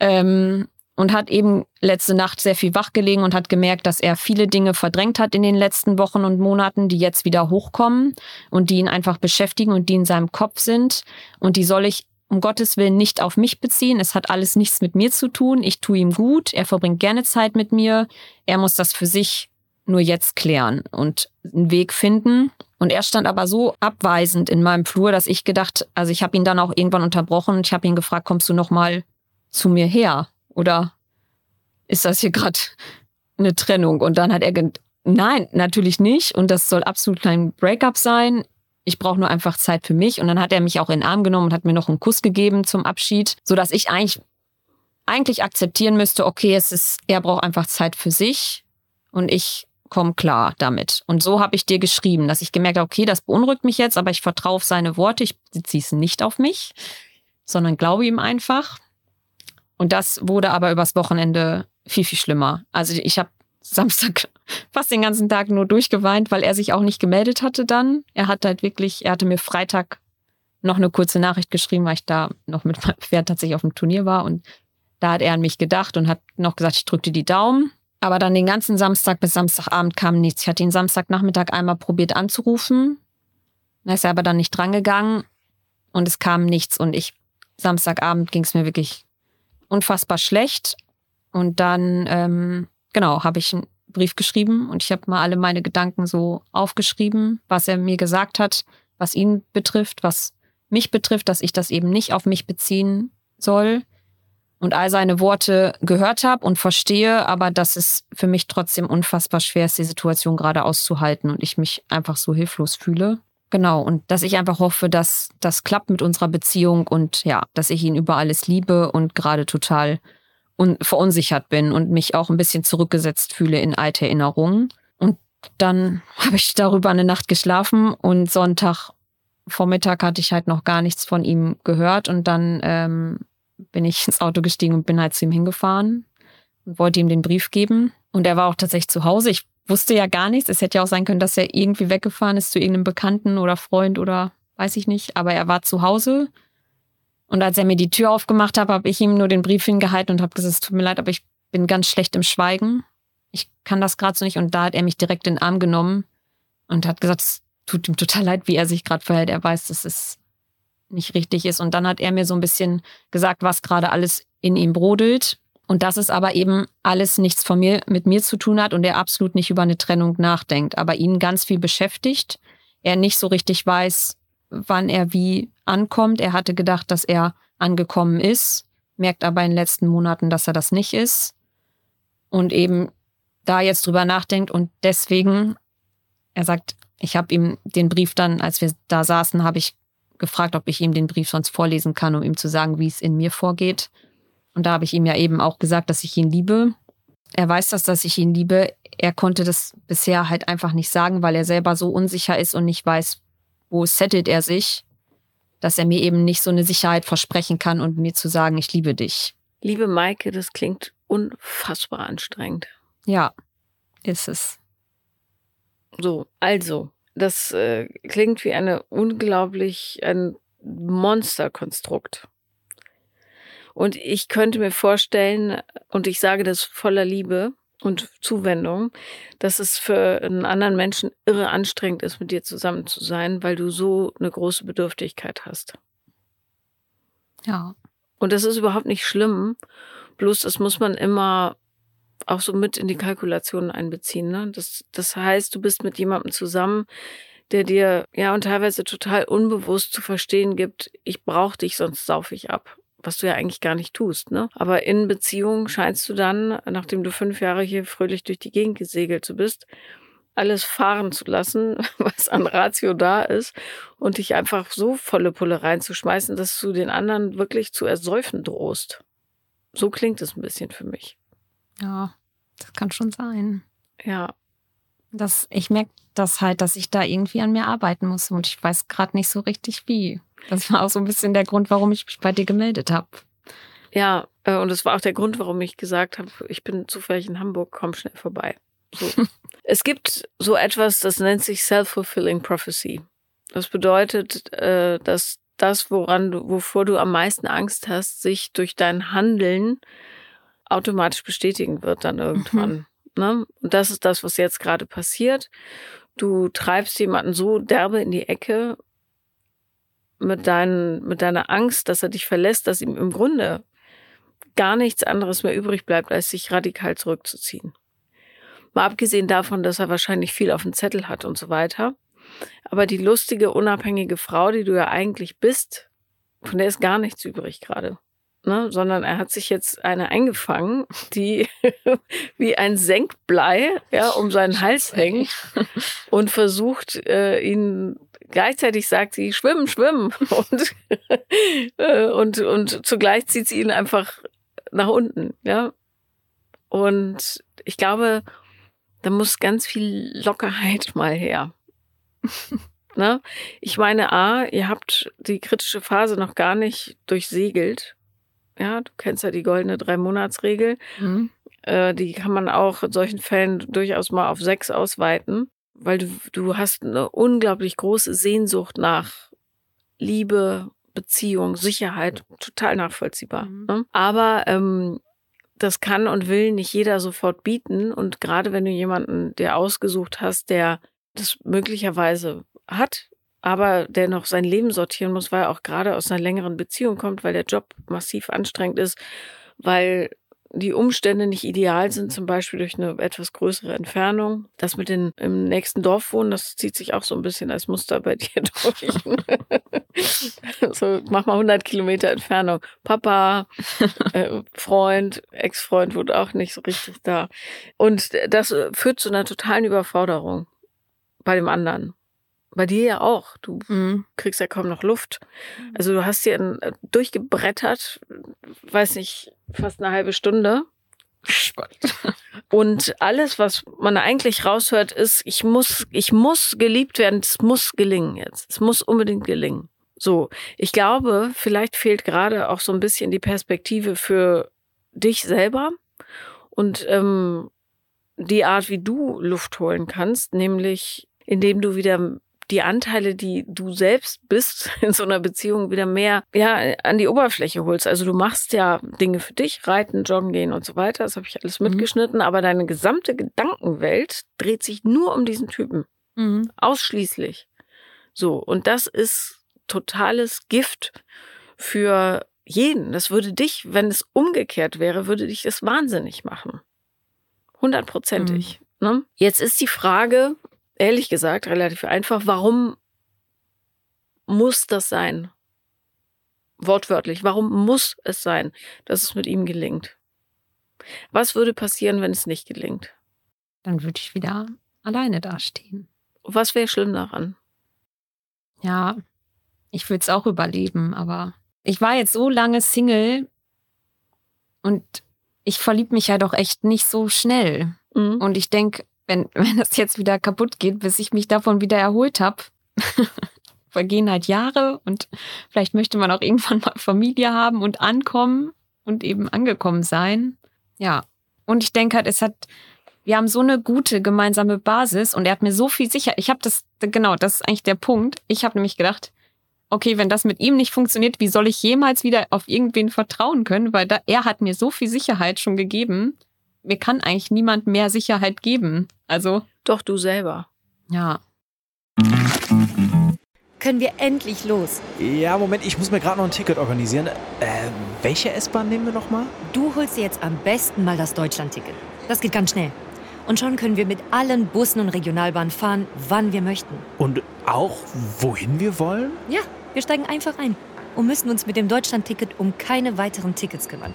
B: Ähm, und hat eben letzte Nacht sehr viel wach gelegen und hat gemerkt, dass er viele Dinge verdrängt hat in den letzten Wochen und Monaten, die jetzt wieder hochkommen und die ihn einfach beschäftigen und die in seinem Kopf sind. Und die soll ich um Gottes Willen nicht auf mich beziehen. Es hat alles nichts mit mir zu tun. Ich tue ihm gut. Er verbringt gerne Zeit mit mir. Er muss das für sich nur jetzt klären und einen Weg finden. Und er stand aber so abweisend in meinem Flur, dass ich gedacht, also ich habe ihn dann auch irgendwann unterbrochen und ich habe ihn gefragt, kommst du noch mal zu mir her oder ist das hier gerade eine Trennung? Und dann hat er gesagt, nein, natürlich nicht und das soll absolut kein Breakup sein. Ich brauche nur einfach Zeit für mich und dann hat er mich auch in den Arm genommen und hat mir noch einen Kuss gegeben zum Abschied, so dass ich eigentlich eigentlich akzeptieren müsste, okay, es ist er braucht einfach Zeit für sich und ich komm klar damit. Und so habe ich dir geschrieben, dass ich gemerkt habe, okay, das beunruhigt mich jetzt, aber ich vertraue auf seine Worte. Ich beziehe es nicht auf mich, sondern glaube ihm einfach. Und das wurde aber übers Wochenende viel, viel schlimmer. Also ich habe Samstag <laughs> fast den ganzen Tag nur durchgeweint, weil er sich auch nicht gemeldet hatte dann. Er hat halt wirklich, er hatte mir Freitag noch eine kurze Nachricht geschrieben, weil ich da noch mit meinem Pferd tatsächlich auf dem Turnier war. Und da hat er an mich gedacht und hat noch gesagt, ich drücke dir die Daumen. Aber dann den ganzen Samstag bis Samstagabend kam nichts. Ich hatte ihn Samstagnachmittag einmal probiert anzurufen. Da ist er aber dann nicht drangegangen und es kam nichts. Und ich, Samstagabend ging es mir wirklich unfassbar schlecht. Und dann, ähm, genau, habe ich einen Brief geschrieben und ich habe mal alle meine Gedanken so aufgeschrieben, was er mir gesagt hat, was ihn betrifft, was mich betrifft, dass ich das eben nicht auf mich beziehen soll und all seine Worte gehört habe und verstehe, aber dass es für mich trotzdem unfassbar schwer ist, die Situation gerade auszuhalten und ich mich einfach so hilflos fühle. Genau, und dass ich einfach hoffe, dass das klappt mit unserer Beziehung und ja, dass ich ihn über alles liebe und gerade total verunsichert bin und mich auch ein bisschen zurückgesetzt fühle in alte Erinnerungen. Und dann <laughs> habe ich darüber eine Nacht geschlafen und Sonntag Vormittag hatte ich halt noch gar nichts von ihm gehört und dann ähm, bin ich ins Auto gestiegen und bin halt zu ihm hingefahren und wollte ihm den Brief geben. Und er war auch tatsächlich zu Hause. Ich wusste ja gar nichts. Es hätte ja auch sein können, dass er irgendwie weggefahren ist zu irgendeinem Bekannten oder Freund oder weiß ich nicht. Aber er war zu Hause. Und als er mir die Tür aufgemacht hat, habe ich ihm nur den Brief hingehalten und habe gesagt, es tut mir leid, aber ich bin ganz schlecht im Schweigen. Ich kann das gerade so nicht. Und da hat er mich direkt in den Arm genommen und hat gesagt, es tut ihm total leid, wie er sich gerade verhält. Er weiß, das ist nicht richtig ist. Und dann hat er mir so ein bisschen gesagt, was gerade alles in ihm brodelt. Und dass es aber eben alles nichts von mir, mit mir zu tun hat und er absolut nicht über eine Trennung nachdenkt, aber ihn ganz viel beschäftigt. Er nicht so richtig weiß, wann er wie ankommt. Er hatte gedacht, dass er angekommen ist, merkt aber in den letzten Monaten, dass er das nicht ist. Und eben da jetzt drüber nachdenkt und deswegen, er sagt, ich habe ihm den Brief dann, als wir da saßen, habe ich gefragt, ob ich ihm den Brief sonst vorlesen kann, um ihm zu sagen, wie es in mir vorgeht. Und da habe ich ihm ja eben auch gesagt, dass ich ihn liebe. Er weiß das, dass ich ihn liebe. Er konnte das bisher halt einfach nicht sagen, weil er selber so unsicher ist und nicht weiß, wo settelt er sich, dass er mir eben nicht so eine Sicherheit versprechen kann und mir zu sagen, ich liebe dich.
A: Liebe Maike, das klingt unfassbar anstrengend.
B: Ja, ist es.
A: So, also, das äh, klingt wie eine unglaublich, ein Monsterkonstrukt. Und ich könnte mir vorstellen, und ich sage das voller Liebe, und Zuwendung, dass es für einen anderen Menschen irre anstrengend ist, mit dir zusammen zu sein, weil du so eine große Bedürftigkeit hast.
B: Ja.
A: Und das ist überhaupt nicht schlimm. Bloß das muss man immer auch so mit in die Kalkulationen einbeziehen. Ne? Das, das heißt, du bist mit jemandem zusammen, der dir ja und teilweise total unbewusst zu verstehen gibt, ich brauche dich, sonst saufe ich ab was du ja eigentlich gar nicht tust. Ne? Aber in Beziehung scheinst du dann, nachdem du fünf Jahre hier fröhlich durch die Gegend gesegelt bist, alles fahren zu lassen, <laughs> was an Ratio da ist und dich einfach so volle Pulle reinzuschmeißen, dass du den anderen wirklich zu ersäufen drohst. So klingt es ein bisschen für mich.
B: Ja, das kann schon sein.
A: Ja.
B: Das, ich merke das halt, dass ich da irgendwie an mir arbeiten muss und ich weiß gerade nicht so richtig wie. Das war auch so ein bisschen der Grund, warum ich mich bei dir gemeldet habe.
A: Ja, äh, und das war auch der Grund, warum ich gesagt habe, ich bin zufällig in Hamburg, komm schnell vorbei. So. <laughs> es gibt so etwas, das nennt sich Self-Fulfilling Prophecy. Das bedeutet, äh, dass das, woran du, wovor du am meisten Angst hast, sich durch dein Handeln automatisch bestätigen wird dann irgendwann. Mhm. Ne? Und das ist das, was jetzt gerade passiert. Du treibst jemanden so derbe in die Ecke mit, dein, mit deiner Angst, dass er dich verlässt, dass ihm im Grunde gar nichts anderes mehr übrig bleibt, als sich radikal zurückzuziehen. Mal abgesehen davon, dass er wahrscheinlich viel auf dem Zettel hat und so weiter. Aber die lustige, unabhängige Frau, die du ja eigentlich bist, von der ist gar nichts übrig gerade. Ne? Sondern er hat sich jetzt eine eingefangen, die <laughs> wie ein Senkblei ja, um seinen Hals hängt und versucht, äh, ihn gleichzeitig sagt sie, schwimmen, schwimmen. <laughs> Und, äh, und, und zugleich zieht sie ihn einfach nach unten, ja. Und ich glaube, da muss ganz viel Lockerheit mal her. <laughs> ne? Ich meine, A, ihr habt die kritische Phase noch gar nicht durchsegelt. Ja, du kennst ja die goldene Drei-Monats-Regel. Mhm. Äh, die kann man auch in solchen Fällen durchaus mal auf sechs ausweiten weil du, du hast eine unglaublich große Sehnsucht nach Liebe, Beziehung, Sicherheit, total nachvollziehbar. Mhm. Ne? Aber ähm, das kann und will nicht jeder sofort bieten. Und gerade wenn du jemanden dir ausgesucht hast, der das möglicherweise hat, aber der noch sein Leben sortieren muss, weil er auch gerade aus einer längeren Beziehung kommt, weil der Job massiv anstrengend ist, weil die Umstände nicht ideal sind, zum Beispiel durch eine etwas größere Entfernung. Das mit den im nächsten Dorf wohnen, das zieht sich auch so ein bisschen als Muster bei <laughs> dir durch. <laughs> so, mach mal 100 Kilometer Entfernung. Papa, äh, Freund, Ex-Freund wurde auch nicht so richtig da. Und das führt zu einer totalen Überforderung bei dem anderen. Bei dir ja auch. Du mhm. kriegst ja kaum noch Luft. Also du hast hier durchgebrettert, weiß nicht, fast eine halbe Stunde. <laughs> Und alles, was man eigentlich raushört, ist, ich muss, ich muss geliebt werden, es muss gelingen jetzt. Es muss unbedingt gelingen. So, ich glaube, vielleicht fehlt gerade auch so ein bisschen die Perspektive für dich selber und ähm, die Art, wie du Luft holen kannst, nämlich indem du wieder die Anteile, die du selbst bist <laughs> in so einer Beziehung wieder mehr ja an die Oberfläche holst. Also du machst ja Dinge für dich, reiten, joggen gehen und so weiter. Das habe ich alles mhm. mitgeschnitten. Aber deine gesamte Gedankenwelt dreht sich nur um diesen Typen. Mhm. Ausschließlich. So. Und das ist totales Gift für jeden. Das würde dich, wenn es umgekehrt wäre, würde dich das wahnsinnig machen. Hundertprozentig. Mhm. Ne? Jetzt ist die Frage, ehrlich gesagt relativ einfach. Warum muss das sein? Wortwörtlich, warum muss es sein, dass es mit ihm gelingt? Was würde passieren, wenn es nicht gelingt?
B: Dann würde ich wieder alleine dastehen.
A: Was wäre schlimm daran?
B: Ja, ich würde es auch überleben, aber ich war jetzt so lange Single und ich verlieb mich ja doch echt nicht so schnell. Mhm. Und ich denke, wenn, <laughs> wenn das jetzt wieder kaputt geht, bis ich mich davon wieder erholt habe, <laughs> vergehen halt Jahre und vielleicht möchte man auch irgendwann mal Familie haben und ankommen und eben angekommen sein. Ja. Und ich denke halt, es hat, wir haben so eine gute gemeinsame Basis und er hat mir so viel sicher. Ich habe das, genau, das ist eigentlich der Punkt. Ich habe nämlich gedacht, okay, wenn das mit ihm nicht funktioniert, wie soll ich jemals wieder auf irgendwen vertrauen können? Weil da, er hat mir so viel Sicherheit schon gegeben mir kann eigentlich niemand mehr Sicherheit geben. Also.
A: Doch, du selber.
B: Ja.
C: Können wir endlich los?
D: Ja, Moment, ich muss mir gerade noch ein Ticket organisieren. Äh, welche S-Bahn nehmen wir nochmal?
C: Du holst dir jetzt am besten mal das Deutschland-Ticket. Das geht ganz schnell. Und schon können wir mit allen Bussen und Regionalbahnen fahren, wann wir möchten.
D: Und auch wohin wir wollen?
C: Ja, wir steigen einfach ein und müssen uns mit dem Deutschland-Ticket um keine weiteren Tickets kümmern.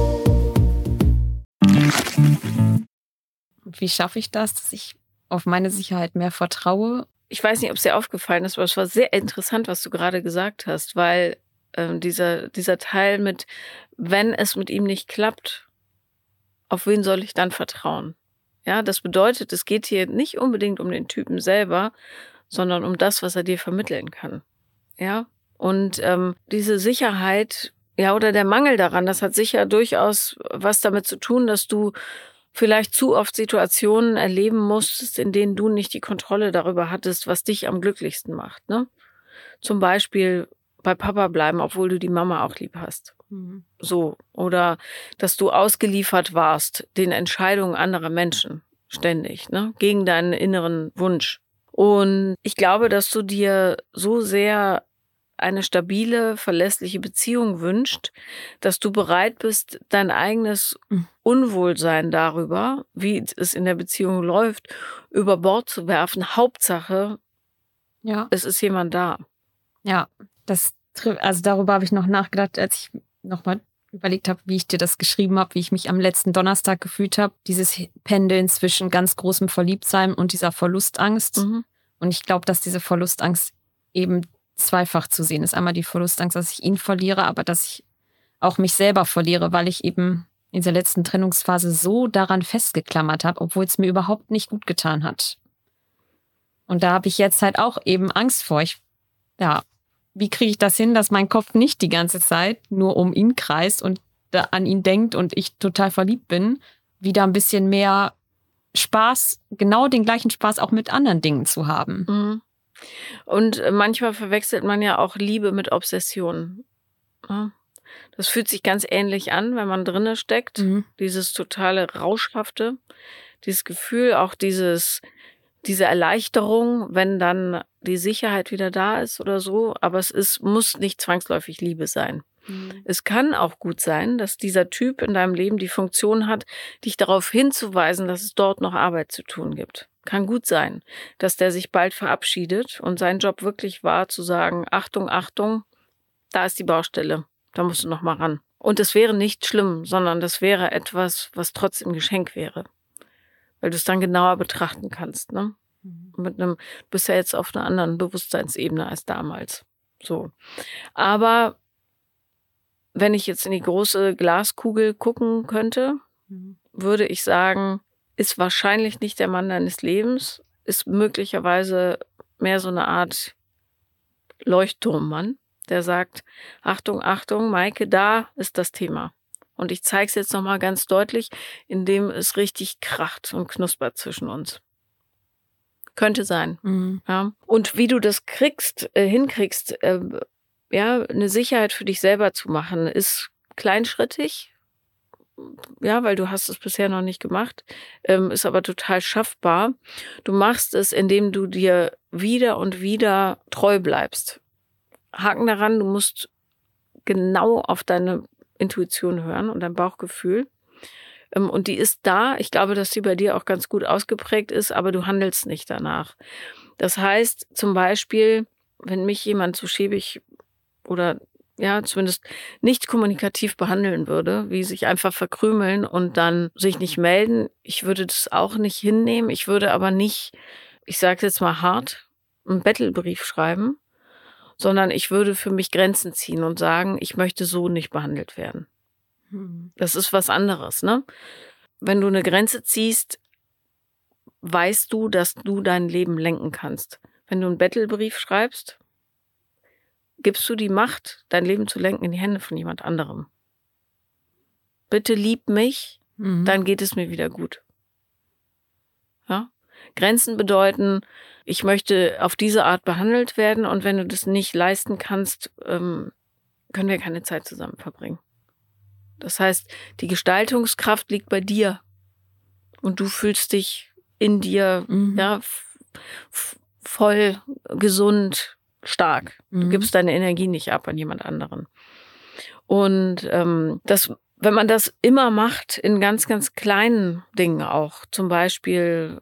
B: Wie schaffe ich das, dass ich auf meine Sicherheit mehr vertraue
A: ich weiß nicht, ob es dir aufgefallen ist, aber es war sehr interessant, was du gerade gesagt hast, weil ähm, dieser, dieser Teil mit, wenn es mit ihm nicht klappt, auf wen soll ich dann vertrauen? Ja, das bedeutet, es geht hier nicht unbedingt um den Typen selber, sondern um das, was er dir vermitteln kann. Ja, und ähm, diese Sicherheit, ja, oder der Mangel daran, das hat sicher durchaus was damit zu tun, dass du vielleicht zu oft Situationen erleben musstest, in denen du nicht die Kontrolle darüber hattest, was dich am glücklichsten macht. Ne? Zum Beispiel bei Papa bleiben, obwohl du die Mama auch lieb hast. Mhm. So. Oder dass du ausgeliefert warst den Entscheidungen anderer Menschen ständig, ne? Gegen deinen inneren Wunsch. Und ich glaube, dass du dir so sehr eine stabile, verlässliche Beziehung wünscht, dass du bereit bist, dein eigenes hm. Unwohlsein darüber, wie es in der Beziehung läuft, über Bord zu werfen. Hauptsache, ja. es ist jemand da.
B: Ja, das also darüber habe ich noch nachgedacht, als ich nochmal überlegt habe, wie ich dir das geschrieben habe, wie ich mich am letzten Donnerstag gefühlt habe. Dieses Pendeln zwischen ganz großem Verliebtsein und dieser Verlustangst. Mhm. Und ich glaube, dass diese Verlustangst eben zweifach zu sehen ist. Einmal die Verlustangst, dass ich ihn verliere, aber dass ich auch mich selber verliere, weil ich eben in dieser letzten Trennungsphase so daran festgeklammert habe, obwohl es mir überhaupt nicht gut getan hat. Und da habe ich jetzt halt auch eben Angst vor. Ich, ja, wie kriege ich das hin, dass mein Kopf nicht die ganze Zeit nur um ihn kreist und an ihn denkt und ich total verliebt bin, wieder ein bisschen mehr Spaß, genau den gleichen Spaß auch mit anderen Dingen zu haben. Mhm.
A: Und äh, manchmal verwechselt man ja auch Liebe mit Obsession. Das fühlt sich ganz ähnlich an, wenn man drinne steckt. Mhm. Dieses totale Rauschhafte, dieses Gefühl, auch dieses, diese Erleichterung, wenn dann die Sicherheit wieder da ist oder so. Aber es ist, muss nicht zwangsläufig Liebe sein. Mhm. Es kann auch gut sein, dass dieser Typ in deinem Leben die Funktion hat, dich darauf hinzuweisen, dass es dort noch Arbeit zu tun gibt. Kann gut sein, dass der sich bald verabschiedet und sein Job wirklich war zu sagen, Achtung, Achtung, da ist die Baustelle, da musst du noch mal ran. Und es wäre nicht schlimm, sondern das wäre etwas, was trotzdem Geschenk wäre. Weil du es dann genauer betrachten kannst, ne? Mhm. Mit einem, du bist ja jetzt auf einer anderen Bewusstseinsebene als damals. So. Aber wenn ich jetzt in die große Glaskugel gucken könnte, mhm. würde ich sagen, ist wahrscheinlich nicht der Mann deines Lebens, ist möglicherweise mehr so eine Art Leuchtturmmann, der sagt, Achtung, Achtung, Maike, da ist das Thema. Und ich zeige es jetzt nochmal ganz deutlich, indem es richtig kracht und knuspert zwischen uns. Könnte sein. Mhm. Ja. Und wie du das kriegst, äh, hinkriegst, äh, ja, eine Sicherheit für dich selber zu machen, ist kleinschrittig, ja, weil du hast es bisher noch nicht gemacht, ähm, ist aber total schaffbar. Du machst es, indem du dir wieder und wieder treu bleibst. Haken daran, du musst genau auf deine Intuition hören und dein Bauchgefühl. Ähm, und die ist da. Ich glaube, dass die bei dir auch ganz gut ausgeprägt ist, aber du handelst nicht danach. Das heißt zum Beispiel, wenn mich jemand so schäbig oder ja, zumindest nicht kommunikativ behandeln würde, wie sich einfach verkrümeln und dann sich nicht melden. Ich würde das auch nicht hinnehmen. Ich würde aber nicht, ich sage jetzt mal hart, einen Bettelbrief schreiben, sondern ich würde für mich Grenzen ziehen und sagen, ich möchte so nicht behandelt werden. Hm. Das ist was anderes, ne? Wenn du eine Grenze ziehst, weißt du, dass du dein Leben lenken kannst. Wenn du einen Bettelbrief schreibst, gibst du die Macht, dein Leben zu lenken, in die Hände von jemand anderem. Bitte lieb mich, mhm. dann geht es mir wieder gut. Ja? Grenzen bedeuten, ich möchte auf diese Art behandelt werden und wenn du das nicht leisten kannst, ähm, können wir keine Zeit zusammen verbringen. Das heißt, die Gestaltungskraft liegt bei dir und du fühlst dich in dir mhm. ja voll gesund, stark. Du mhm. gibst deine Energie nicht ab an jemand anderen. Und ähm, das, wenn man das immer macht, in ganz, ganz kleinen Dingen auch, zum Beispiel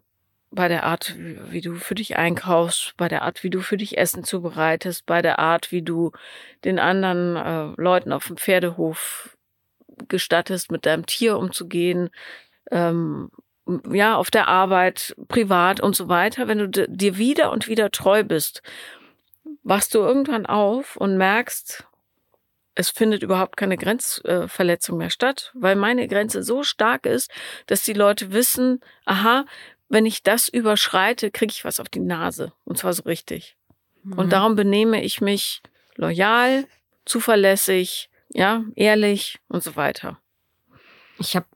A: bei der Art, wie du für dich einkaufst, bei der Art, wie du für dich Essen zubereitest, bei der Art, wie du den anderen äh, Leuten auf dem Pferdehof gestattest, mit deinem Tier umzugehen, ähm, ja, auf der Arbeit, privat und so weiter, wenn du dir wieder und wieder treu bist, wachst du irgendwann auf und merkst, es findet überhaupt keine Grenzverletzung mehr statt, weil meine Grenze so stark ist, dass die Leute wissen, aha, wenn ich das überschreite, kriege ich was auf die Nase. Und zwar so richtig. Mhm. Und darum benehme ich mich loyal, zuverlässig, ja, ehrlich und so weiter.
B: Ich habe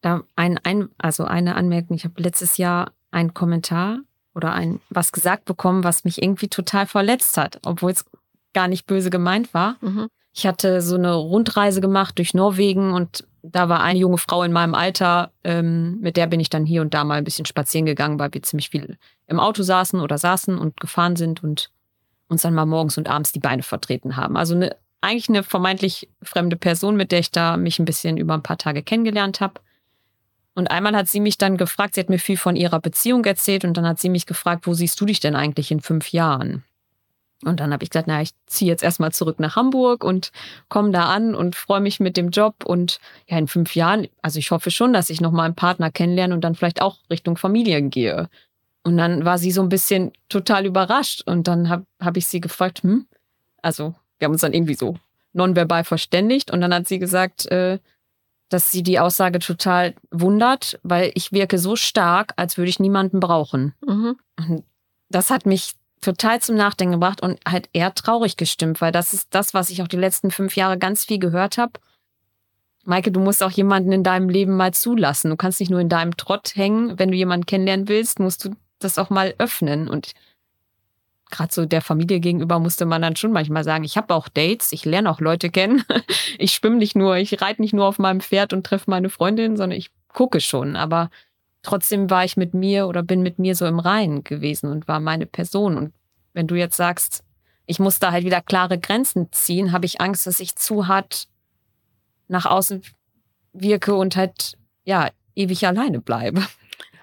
B: da ein, ein, also eine Anmerkung. Ich habe letztes Jahr einen Kommentar oder ein was gesagt bekommen, was mich irgendwie total verletzt hat, obwohl es gar nicht böse gemeint war. Mhm. Ich hatte so eine Rundreise gemacht durch Norwegen und da war eine junge Frau in meinem Alter, ähm, mit der bin ich dann hier und da mal ein bisschen spazieren gegangen, weil wir ziemlich viel im Auto saßen oder saßen und gefahren sind und uns dann mal morgens und abends die Beine vertreten haben. Also eine, eigentlich eine vermeintlich fremde Person, mit der ich da mich ein bisschen über ein paar Tage kennengelernt habe. Und einmal hat sie mich dann gefragt, sie hat mir viel von ihrer Beziehung erzählt und dann hat sie mich gefragt, wo siehst du dich denn eigentlich in fünf Jahren? Und dann habe ich gesagt, na, ich ziehe jetzt erstmal zurück nach Hamburg und komme da an und freue mich mit dem Job. Und ja, in fünf Jahren, also ich hoffe schon, dass ich nochmal einen Partner kennenlerne und dann vielleicht auch Richtung Familie gehe. Und dann war sie so ein bisschen total überrascht. Und dann habe hab ich sie gefragt, hm, also wir haben uns dann irgendwie so nonverbal verständigt. Und dann hat sie gesagt, äh, dass sie die Aussage total wundert, weil ich wirke so stark, als würde ich niemanden brauchen. Mhm. Das hat mich total zum Nachdenken gebracht und halt eher traurig gestimmt, weil das ist das, was ich auch die letzten fünf Jahre ganz viel gehört habe. Maike, du musst auch jemanden in deinem Leben mal zulassen. Du kannst nicht nur in deinem Trott hängen. Wenn du jemanden kennenlernen willst, musst du das auch mal öffnen. Und gerade so der Familie gegenüber musste man dann schon manchmal sagen, ich habe auch Dates, ich lerne auch Leute kennen. <laughs> Ich schwimme nicht nur, ich reite nicht nur auf meinem Pferd und treffe meine Freundin, sondern ich gucke schon. Aber trotzdem war ich mit mir oder bin mit mir so im Reinen gewesen und war meine Person. Und wenn du jetzt sagst, ich muss da halt wieder klare Grenzen ziehen, habe ich Angst, dass ich zu hart nach außen wirke und halt, ja, ewig alleine bleibe.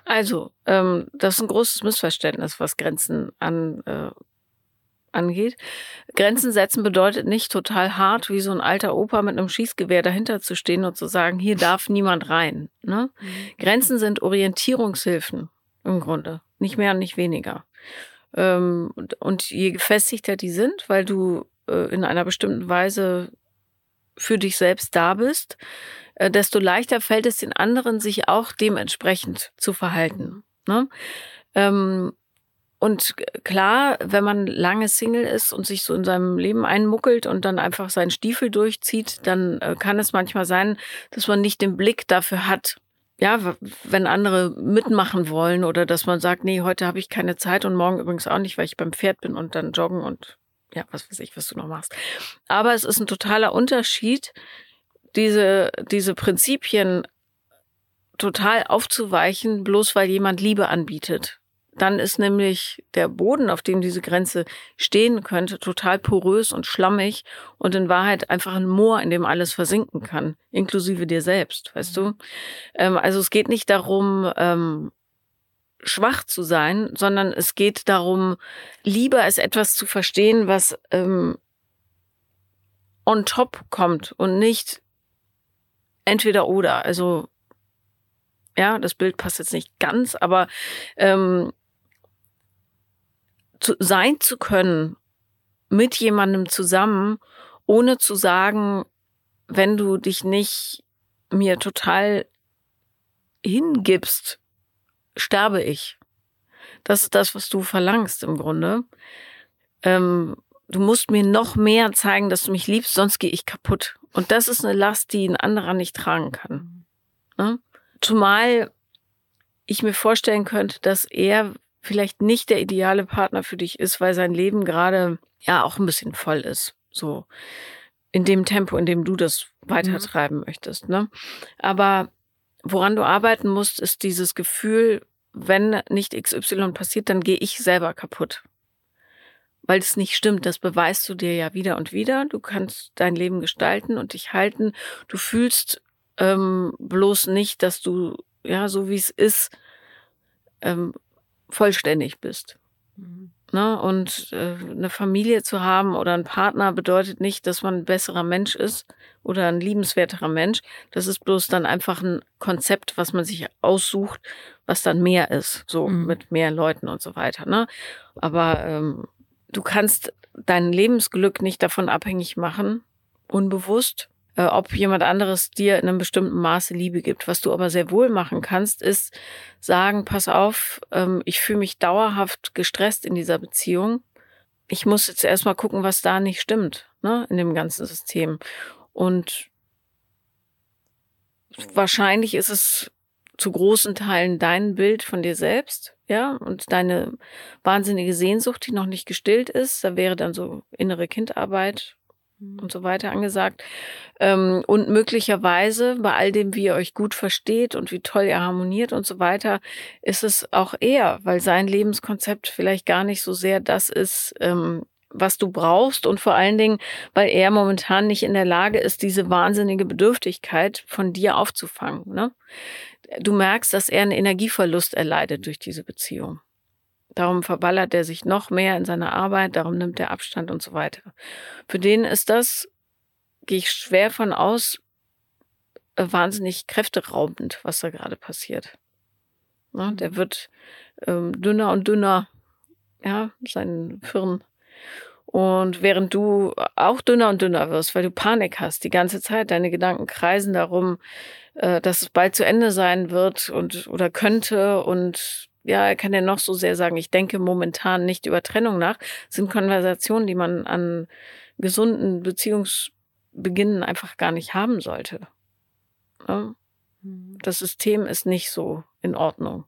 A: Also, ähm, das ist ein großes Missverständnis, was Grenzen an, äh, angeht. Grenzen setzen bedeutet nicht total hart, wie so ein alter Opa mit einem Schießgewehr dahinter zu stehen und zu sagen, hier darf niemand rein. Ne? Mhm. Grenzen sind Orientierungshilfen im Grunde, nicht mehr und nicht weniger. Ähm, und je gefestigter die sind, weil du äh, in einer bestimmten Weise für dich selbst da bist, äh, desto leichter fällt es den anderen, sich auch dementsprechend zu verhalten. Ne? Ähm, und klar, wenn man lange Single ist und sich so in seinem Leben einmuckelt und dann einfach seinen Stiefel durchzieht, dann äh, kann es manchmal sein, dass man nicht den Blick dafür hat. Ja, wenn andere mitmachen wollen oder dass man sagt, nee, heute habe ich keine Zeit und morgen übrigens auch nicht, weil ich beim Pferd bin und dann joggen und ja, was weiß ich, was du noch machst. Aber es ist ein totaler Unterschied, diese, diese Prinzipien total aufzuweichen, bloß weil jemand Liebe anbietet. Dann ist nämlich der Boden, auf dem diese Grenze stehen könnte, total porös und schlammig und in Wahrheit einfach ein Moor, in dem alles versinken kann, inklusive dir selbst, weißt du? Ähm, also es geht nicht darum, ähm, schwach zu sein, sondern es geht darum, lieber als etwas zu verstehen, was ähm, on top kommt und nicht entweder oder. Also ja, das Bild passt jetzt nicht ganz, aber ähm, zu, sein zu können mit jemandem zusammen, ohne zu sagen, wenn du dich nicht mir total hingibst, sterbe ich. Das ist das, was du verlangst im Grunde. Ähm, du musst mir noch mehr zeigen, dass du mich liebst, sonst gehe ich kaputt. Und das ist eine Last, die ein anderer nicht tragen kann. Ne? Zumal ich mir vorstellen könnte, dass er vielleicht nicht der ideale Partner für dich ist, weil sein Leben gerade ja auch ein bisschen voll ist. So in dem Tempo, in dem du das weitertreiben mhm. möchtest. Ne? Aber woran du arbeiten musst, ist dieses Gefühl, wenn nicht XY passiert, dann gehe ich selber kaputt. Weil es nicht stimmt, das beweist du dir ja wieder und wieder. Du kannst dein Leben gestalten und dich halten. Du fühlst ähm, bloß nicht, dass du, ja, so wie es ist, ähm, vollständig bist. Mhm. Ne? Und äh, eine Familie zu haben oder einen Partner bedeutet nicht, dass man ein besserer Mensch ist oder ein liebenswerterer Mensch. Das ist bloß dann einfach ein Konzept, was man sich aussucht, was dann mehr ist, so mhm. mit mehr Leuten und so weiter. Ne? Aber ähm, du kannst dein Lebensglück nicht davon abhängig machen, unbewusst, äh, ob jemand anderes dir in einem bestimmten Maße Liebe gibt. Was du aber sehr wohl machen kannst, ist sagen, pass auf, ähm, ich fühle mich dauerhaft gestresst in dieser Beziehung. Ich muss jetzt erstmal gucken, was da nicht stimmt, ne, in dem ganzen System. Und wahrscheinlich ist es zu großen Teilen dein Bild von dir selbst, ja, und deine wahnsinnige Sehnsucht, die noch nicht gestillt ist. Da wäre dann so innere Kindarbeit. Und so weiter angesagt. Ähm, und möglicherweise bei all dem, wie ihr euch gut versteht und wie toll ihr harmoniert und so weiter, ist es auch eher, weil sein Lebenskonzept vielleicht gar nicht so sehr das ist, ähm, was du brauchst und vor allen Dingen, weil er momentan nicht in der Lage ist, diese wahnsinnige Bedürftigkeit von dir aufzufangen. Ne? Du merkst, dass er einen Energieverlust erleidet durch diese Beziehung. Darum verballert er sich noch mehr in seiner Arbeit, darum nimmt er Abstand und so weiter. Für den ist das, gehe ich schwer von aus, äh, wahnsinnig kräfteraubend, was da gerade passiert. Ne, der wird ähm, dünner und dünner, ja, sein Firn. Und während du auch dünner und dünner wirst, weil du Panik hast, die ganze Zeit, deine Gedanken kreisen darum, äh, dass es bald zu Ende sein wird und oder könnte und ja, er kann ja noch so sehr sagen, ich denke momentan nicht über Trennung nach, das sind Konversationen, die man an gesunden Beziehungsbeginnen einfach gar nicht haben sollte. Ja? Mhm. Das System ist nicht so in Ordnung.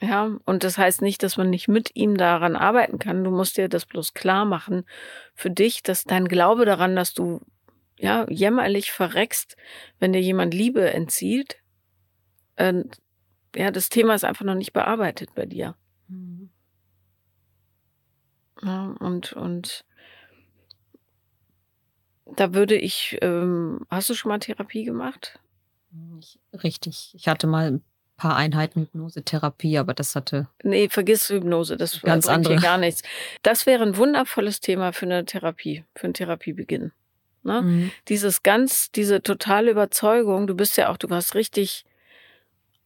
A: Ja, und das heißt nicht, dass man nicht mit ihm daran arbeiten kann. Du musst dir das bloß klar machen für dich, dass dein Glaube daran, dass du ja jämmerlich verreckst, wenn dir jemand Liebe entzieht, äh, ja, das Thema ist einfach noch nicht bearbeitet bei dir. Mhm. Ja, und, und da würde ich, ähm, hast du schon mal Therapie gemacht?
B: Ich, richtig. Ich hatte mal ein paar Einheiten Hypnosetherapie, aber das hatte.
A: Nee, vergiss Hypnose, das ganz andere. gar nichts. Das wäre ein wundervolles Thema für eine Therapie, für einen Therapiebeginn. Ne? Mhm. Dieses ganz, diese totale Überzeugung, du bist ja auch, du warst richtig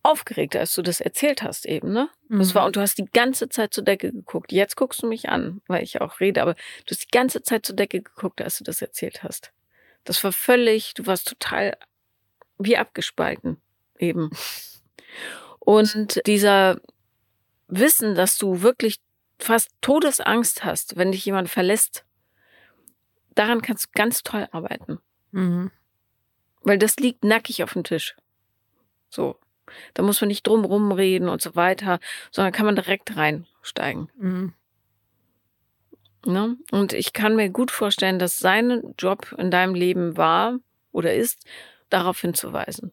A: aufgeregt, als du das erzählt hast eben, ne? Mhm. Das war, und du hast die ganze Zeit zur Decke geguckt. Jetzt guckst du mich an, weil ich auch rede, aber du hast die ganze Zeit zur Decke geguckt, als du das erzählt hast. Das war völlig, du warst total wie abgespalten eben. <laughs> Und dieser Wissen, dass du wirklich fast Todesangst hast, wenn dich jemand verlässt, daran kannst du ganz toll arbeiten. Mhm. Weil das liegt nackig auf dem Tisch. So. Da muss man nicht drum rumreden und so weiter, sondern kann man direkt reinsteigen. Mhm. Ne? Und ich kann mir gut vorstellen, dass sein Job in deinem Leben war oder ist, darauf hinzuweisen.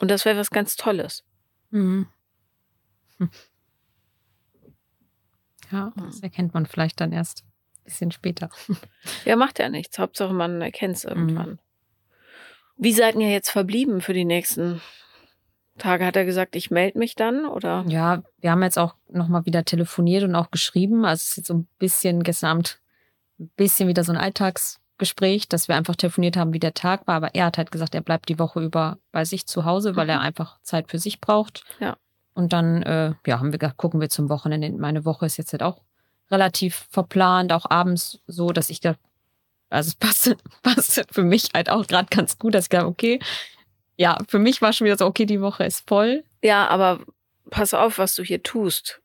A: Und das wäre was ganz Tolles. Mhm. <laughs>
B: Hm. Ja, das erkennt man vielleicht dann erst ein bisschen später. <laughs>
A: Ja, macht ja nichts. Hauptsache, man erkennt es irgendwann. Mhm. Wie seid ihr jetzt verblieben für die nächsten Tage hat er gesagt, ich melde mich dann oder?
B: Ja, wir haben jetzt auch nochmal wieder telefoniert und auch geschrieben. Also es ist jetzt so ein bisschen gestern Abend ein bisschen wieder so ein Alltagsgespräch, dass wir einfach telefoniert haben, wie der Tag war. Aber er hat halt gesagt, er bleibt die Woche über bei sich zu Hause, weil mhm. er einfach Zeit für sich braucht.
A: Ja.
B: Und dann, äh, ja, haben wir gesagt, gucken wir zum Wochenende. Meine Woche ist jetzt halt auch relativ verplant, auch abends so, dass ich da, also es <laughs> passt, passt für mich halt auch gerade ganz gut, dass ich glaube, okay, ja, für mich war schon wieder so, okay, die Woche ist voll.
A: Ja, aber pass auf, was du hier tust.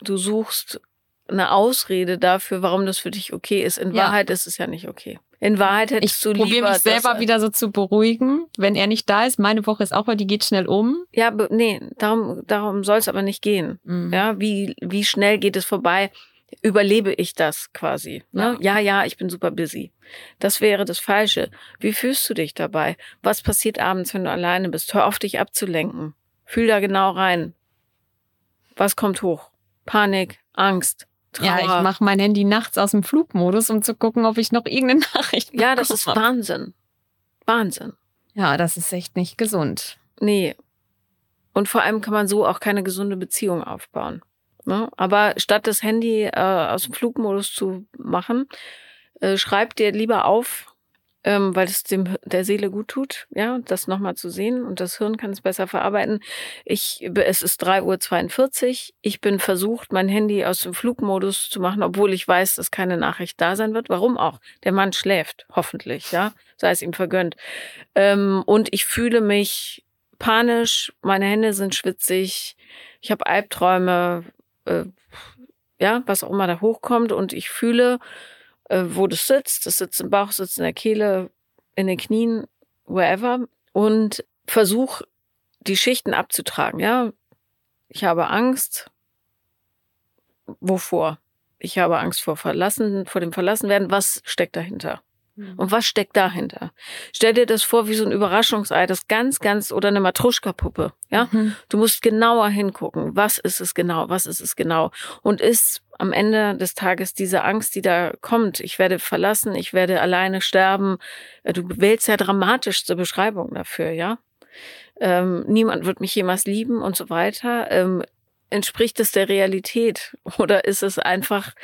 A: Du suchst eine Ausrede dafür, warum das für dich okay ist. In
B: Ja.
A: Wahrheit ist es ja nicht okay. In Wahrheit
B: Ich
A: hättest du
B: probiere
A: lieber
B: mich selber wieder so zu beruhigen, wenn er nicht da ist. Meine Woche ist auch, weil die geht schnell um.
A: Ja, nee, darum, darum soll es aber nicht gehen.
B: Mhm.
A: Ja, wie, wie schnell geht es vorbei? Überlebe ich das quasi? Ne? Ja, ja, ich bin super busy. Das wäre das Falsche. Wie fühlst du dich dabei? Was passiert abends, wenn du alleine bist? Hör auf, dich abzulenken. Fühl da genau rein. Was kommt hoch? Panik, Angst, Trauer.
B: Ja, ich mache mein Handy nachts aus dem Flugmodus, um zu gucken, ob ich noch irgendeine <laughs> Nachricht
A: Ja, das ist
B: bekomme.
A: Wahnsinn. Wahnsinn.
B: Ja, das ist echt nicht gesund.
A: Nee. Und vor allem kann man so auch keine gesunde Beziehung aufbauen. Ne? Aber statt das Handy äh, aus dem Flugmodus zu machen, äh, schreib dir lieber auf, ähm, weil es dem der Seele gut tut, ja, das nochmal zu sehen und das Hirn kann es besser verarbeiten. Ich, es ist 3.42 Uhr. Ich bin versucht, mein Handy aus dem Flugmodus zu machen, obwohl ich weiß, dass keine Nachricht da sein wird. Warum auch? Der Mann schläft, hoffentlich, ja, sei es ihm vergönnt. Ähm, und ich fühle mich panisch, meine Hände sind schwitzig, ich habe Albträume, äh, ja, was auch immer da hochkommt und ich fühle, äh, wo das sitzt. Das sitzt im Bauch, sitzt in der Kehle, in den Knien, wherever und versuche die Schichten abzutragen, ja. Ich habe Angst. Wovor? Ich habe Angst vor Verlassen, vor dem Verlassenwerden. Was steckt dahinter? Und was steckt dahinter? Stell dir das vor wie so ein Überraschungsei, das ganz, ganz, oder eine Matruschka-Puppe, ja?
B: Mhm.
A: Du musst genauer hingucken. Was ist es genau? Was ist es genau? Und ist am Ende des Tages diese Angst, die da kommt, ich werde verlassen, ich werde alleine sterben. äh, Du wählst ja dramatischste Beschreibung dafür, ja? Ähm, niemand wird mich jemals lieben und so weiter. Ähm, entspricht es der Realität? <laughs> Oder ist es einfach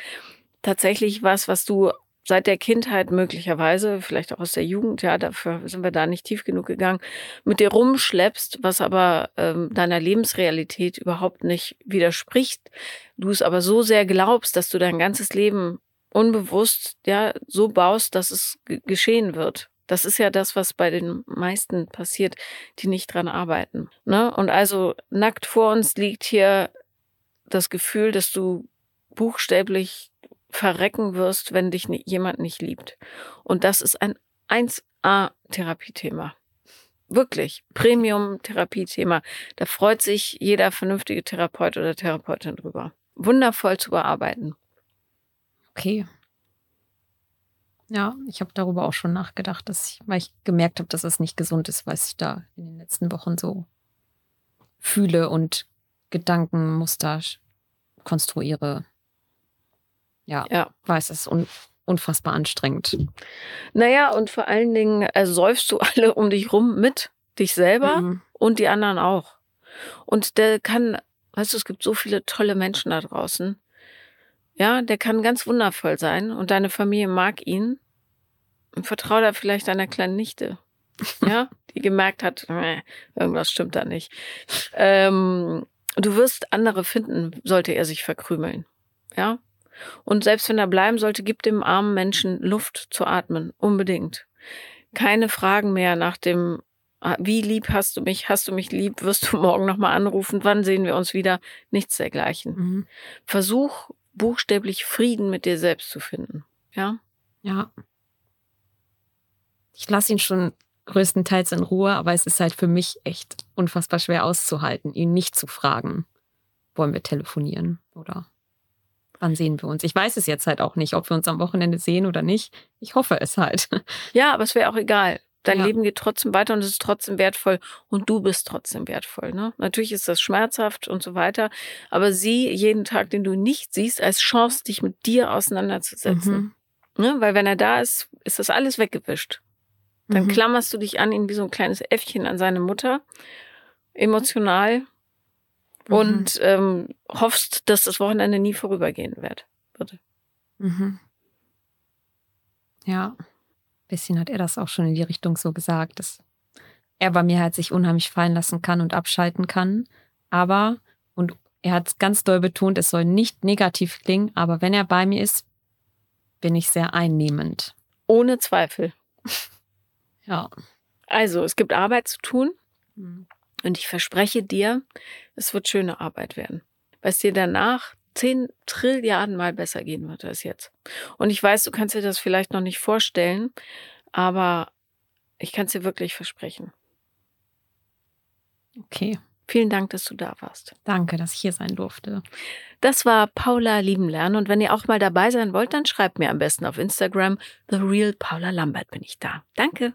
A: tatsächlich was, was du seit der Kindheit möglicherweise, vielleicht auch aus der Jugend, ja, dafür sind wir da nicht tief genug gegangen, mit dir rumschleppst, was aber ähm, deiner Lebensrealität überhaupt nicht widerspricht. Du es aber so sehr glaubst, dass du dein ganzes Leben unbewusst ja so baust, dass es ge- geschehen wird. Das ist ja das, was bei den meisten passiert, die nicht dran arbeiten. Ne? Und also nackt vor uns liegt hier das Gefühl, dass du buchstäblich verrecken wirst, wenn dich jemand nicht liebt. Und das ist ein 1A-Therapiethema. Wirklich. Premium-Therapiethema. Da freut sich jeder vernünftige Therapeut oder Therapeutin drüber. Wundervoll zu bearbeiten.
B: Okay. Ja, ich habe darüber auch schon nachgedacht, dass ich, weil ich gemerkt habe, dass es nicht gesund ist, was ich da in den letzten Wochen so fühle und Gedankenmuster konstruiere. Ja,
A: Ja.
B: weiß es ist un unfassbar anstrengend.
A: Naja, und vor allen Dingen äh, säufst du <laughs> alle um dich rum mit. Dich selber
B: Mhm.
A: und die anderen auch. Und der kann, weißt du, es gibt so viele tolle Menschen da draußen. Ja, der kann ganz wundervoll sein und deine Familie mag ihn. Und vertrau da vielleicht deiner kleinen Nichte. <laughs> Ja, die gemerkt hat, irgendwas stimmt da nicht. Ähm, du wirst andere finden, sollte er sich verkrümeln. Ja. Und selbst wenn er bleiben sollte, gib dem armen Menschen Luft zu atmen. Unbedingt. Keine Fragen mehr nach dem, ah, wie lieb hast du mich? Hast du mich lieb? Wirst du morgen nochmal anrufen? Wann sehen wir uns wieder? Nichts dergleichen.
B: Mhm.
A: Versuch buchstäblich Frieden mit dir selbst zu finden. Ja.
B: Ja. Ich lasse ihn schon größtenteils in Ruhe, aber es ist halt für mich echt unfassbar schwer auszuhalten, ihn nicht zu fragen, wollen wir telefonieren oder wann sehen wir uns. Ich weiß es jetzt halt auch nicht, ob wir uns am Wochenende sehen oder nicht. Ich hoffe es halt. <laughs>
A: Ja, aber es wäre auch egal. Dein
B: Ja.
A: Leben geht trotzdem weiter und es ist trotzdem wertvoll und du bist trotzdem wertvoll. Ne? Natürlich ist das schmerzhaft und so weiter, aber sieh jeden Tag, den du nicht siehst, als Chance, dich mit dir auseinanderzusetzen.
B: Mhm.
A: Ne? Weil wenn er da ist, ist das alles weggewischt. Dann
B: Mhm.
A: klammerst du dich an ihn wie so ein kleines Äffchen an seine Mutter, emotional
B: Mhm.
A: und ähm, hoffst, dass das Wochenende nie vorübergehen wird. würde.
B: Mhm. Ja, bisschen hat er das auch schon in die Richtung so gesagt, dass er bei mir halt sich unheimlich fallen lassen kann und abschalten kann. Aber, und er hat es ganz doll betont, es soll nicht negativ klingen, aber wenn er bei mir ist, bin ich sehr einnehmend.
A: Ohne Zweifel.
B: Ja.
A: Also, es gibt Arbeit zu tun. Mhm. Und ich verspreche dir, es wird schöne Arbeit werden. Weil es dir danach zehn Trilliarden Mal besser gehen wird als jetzt. Und ich weiß, du kannst dir das vielleicht noch nicht vorstellen, aber ich kann es dir wirklich versprechen.
B: Okay.
A: Vielen Dank, dass du da warst.
B: Danke, dass ich hier sein durfte.
A: Das war Paula lieben lernen und wenn ihr auch mal dabei sein wollt, dann schreibt mir am besten auf Instagram The Real Paula Lambert bin ich da. Danke.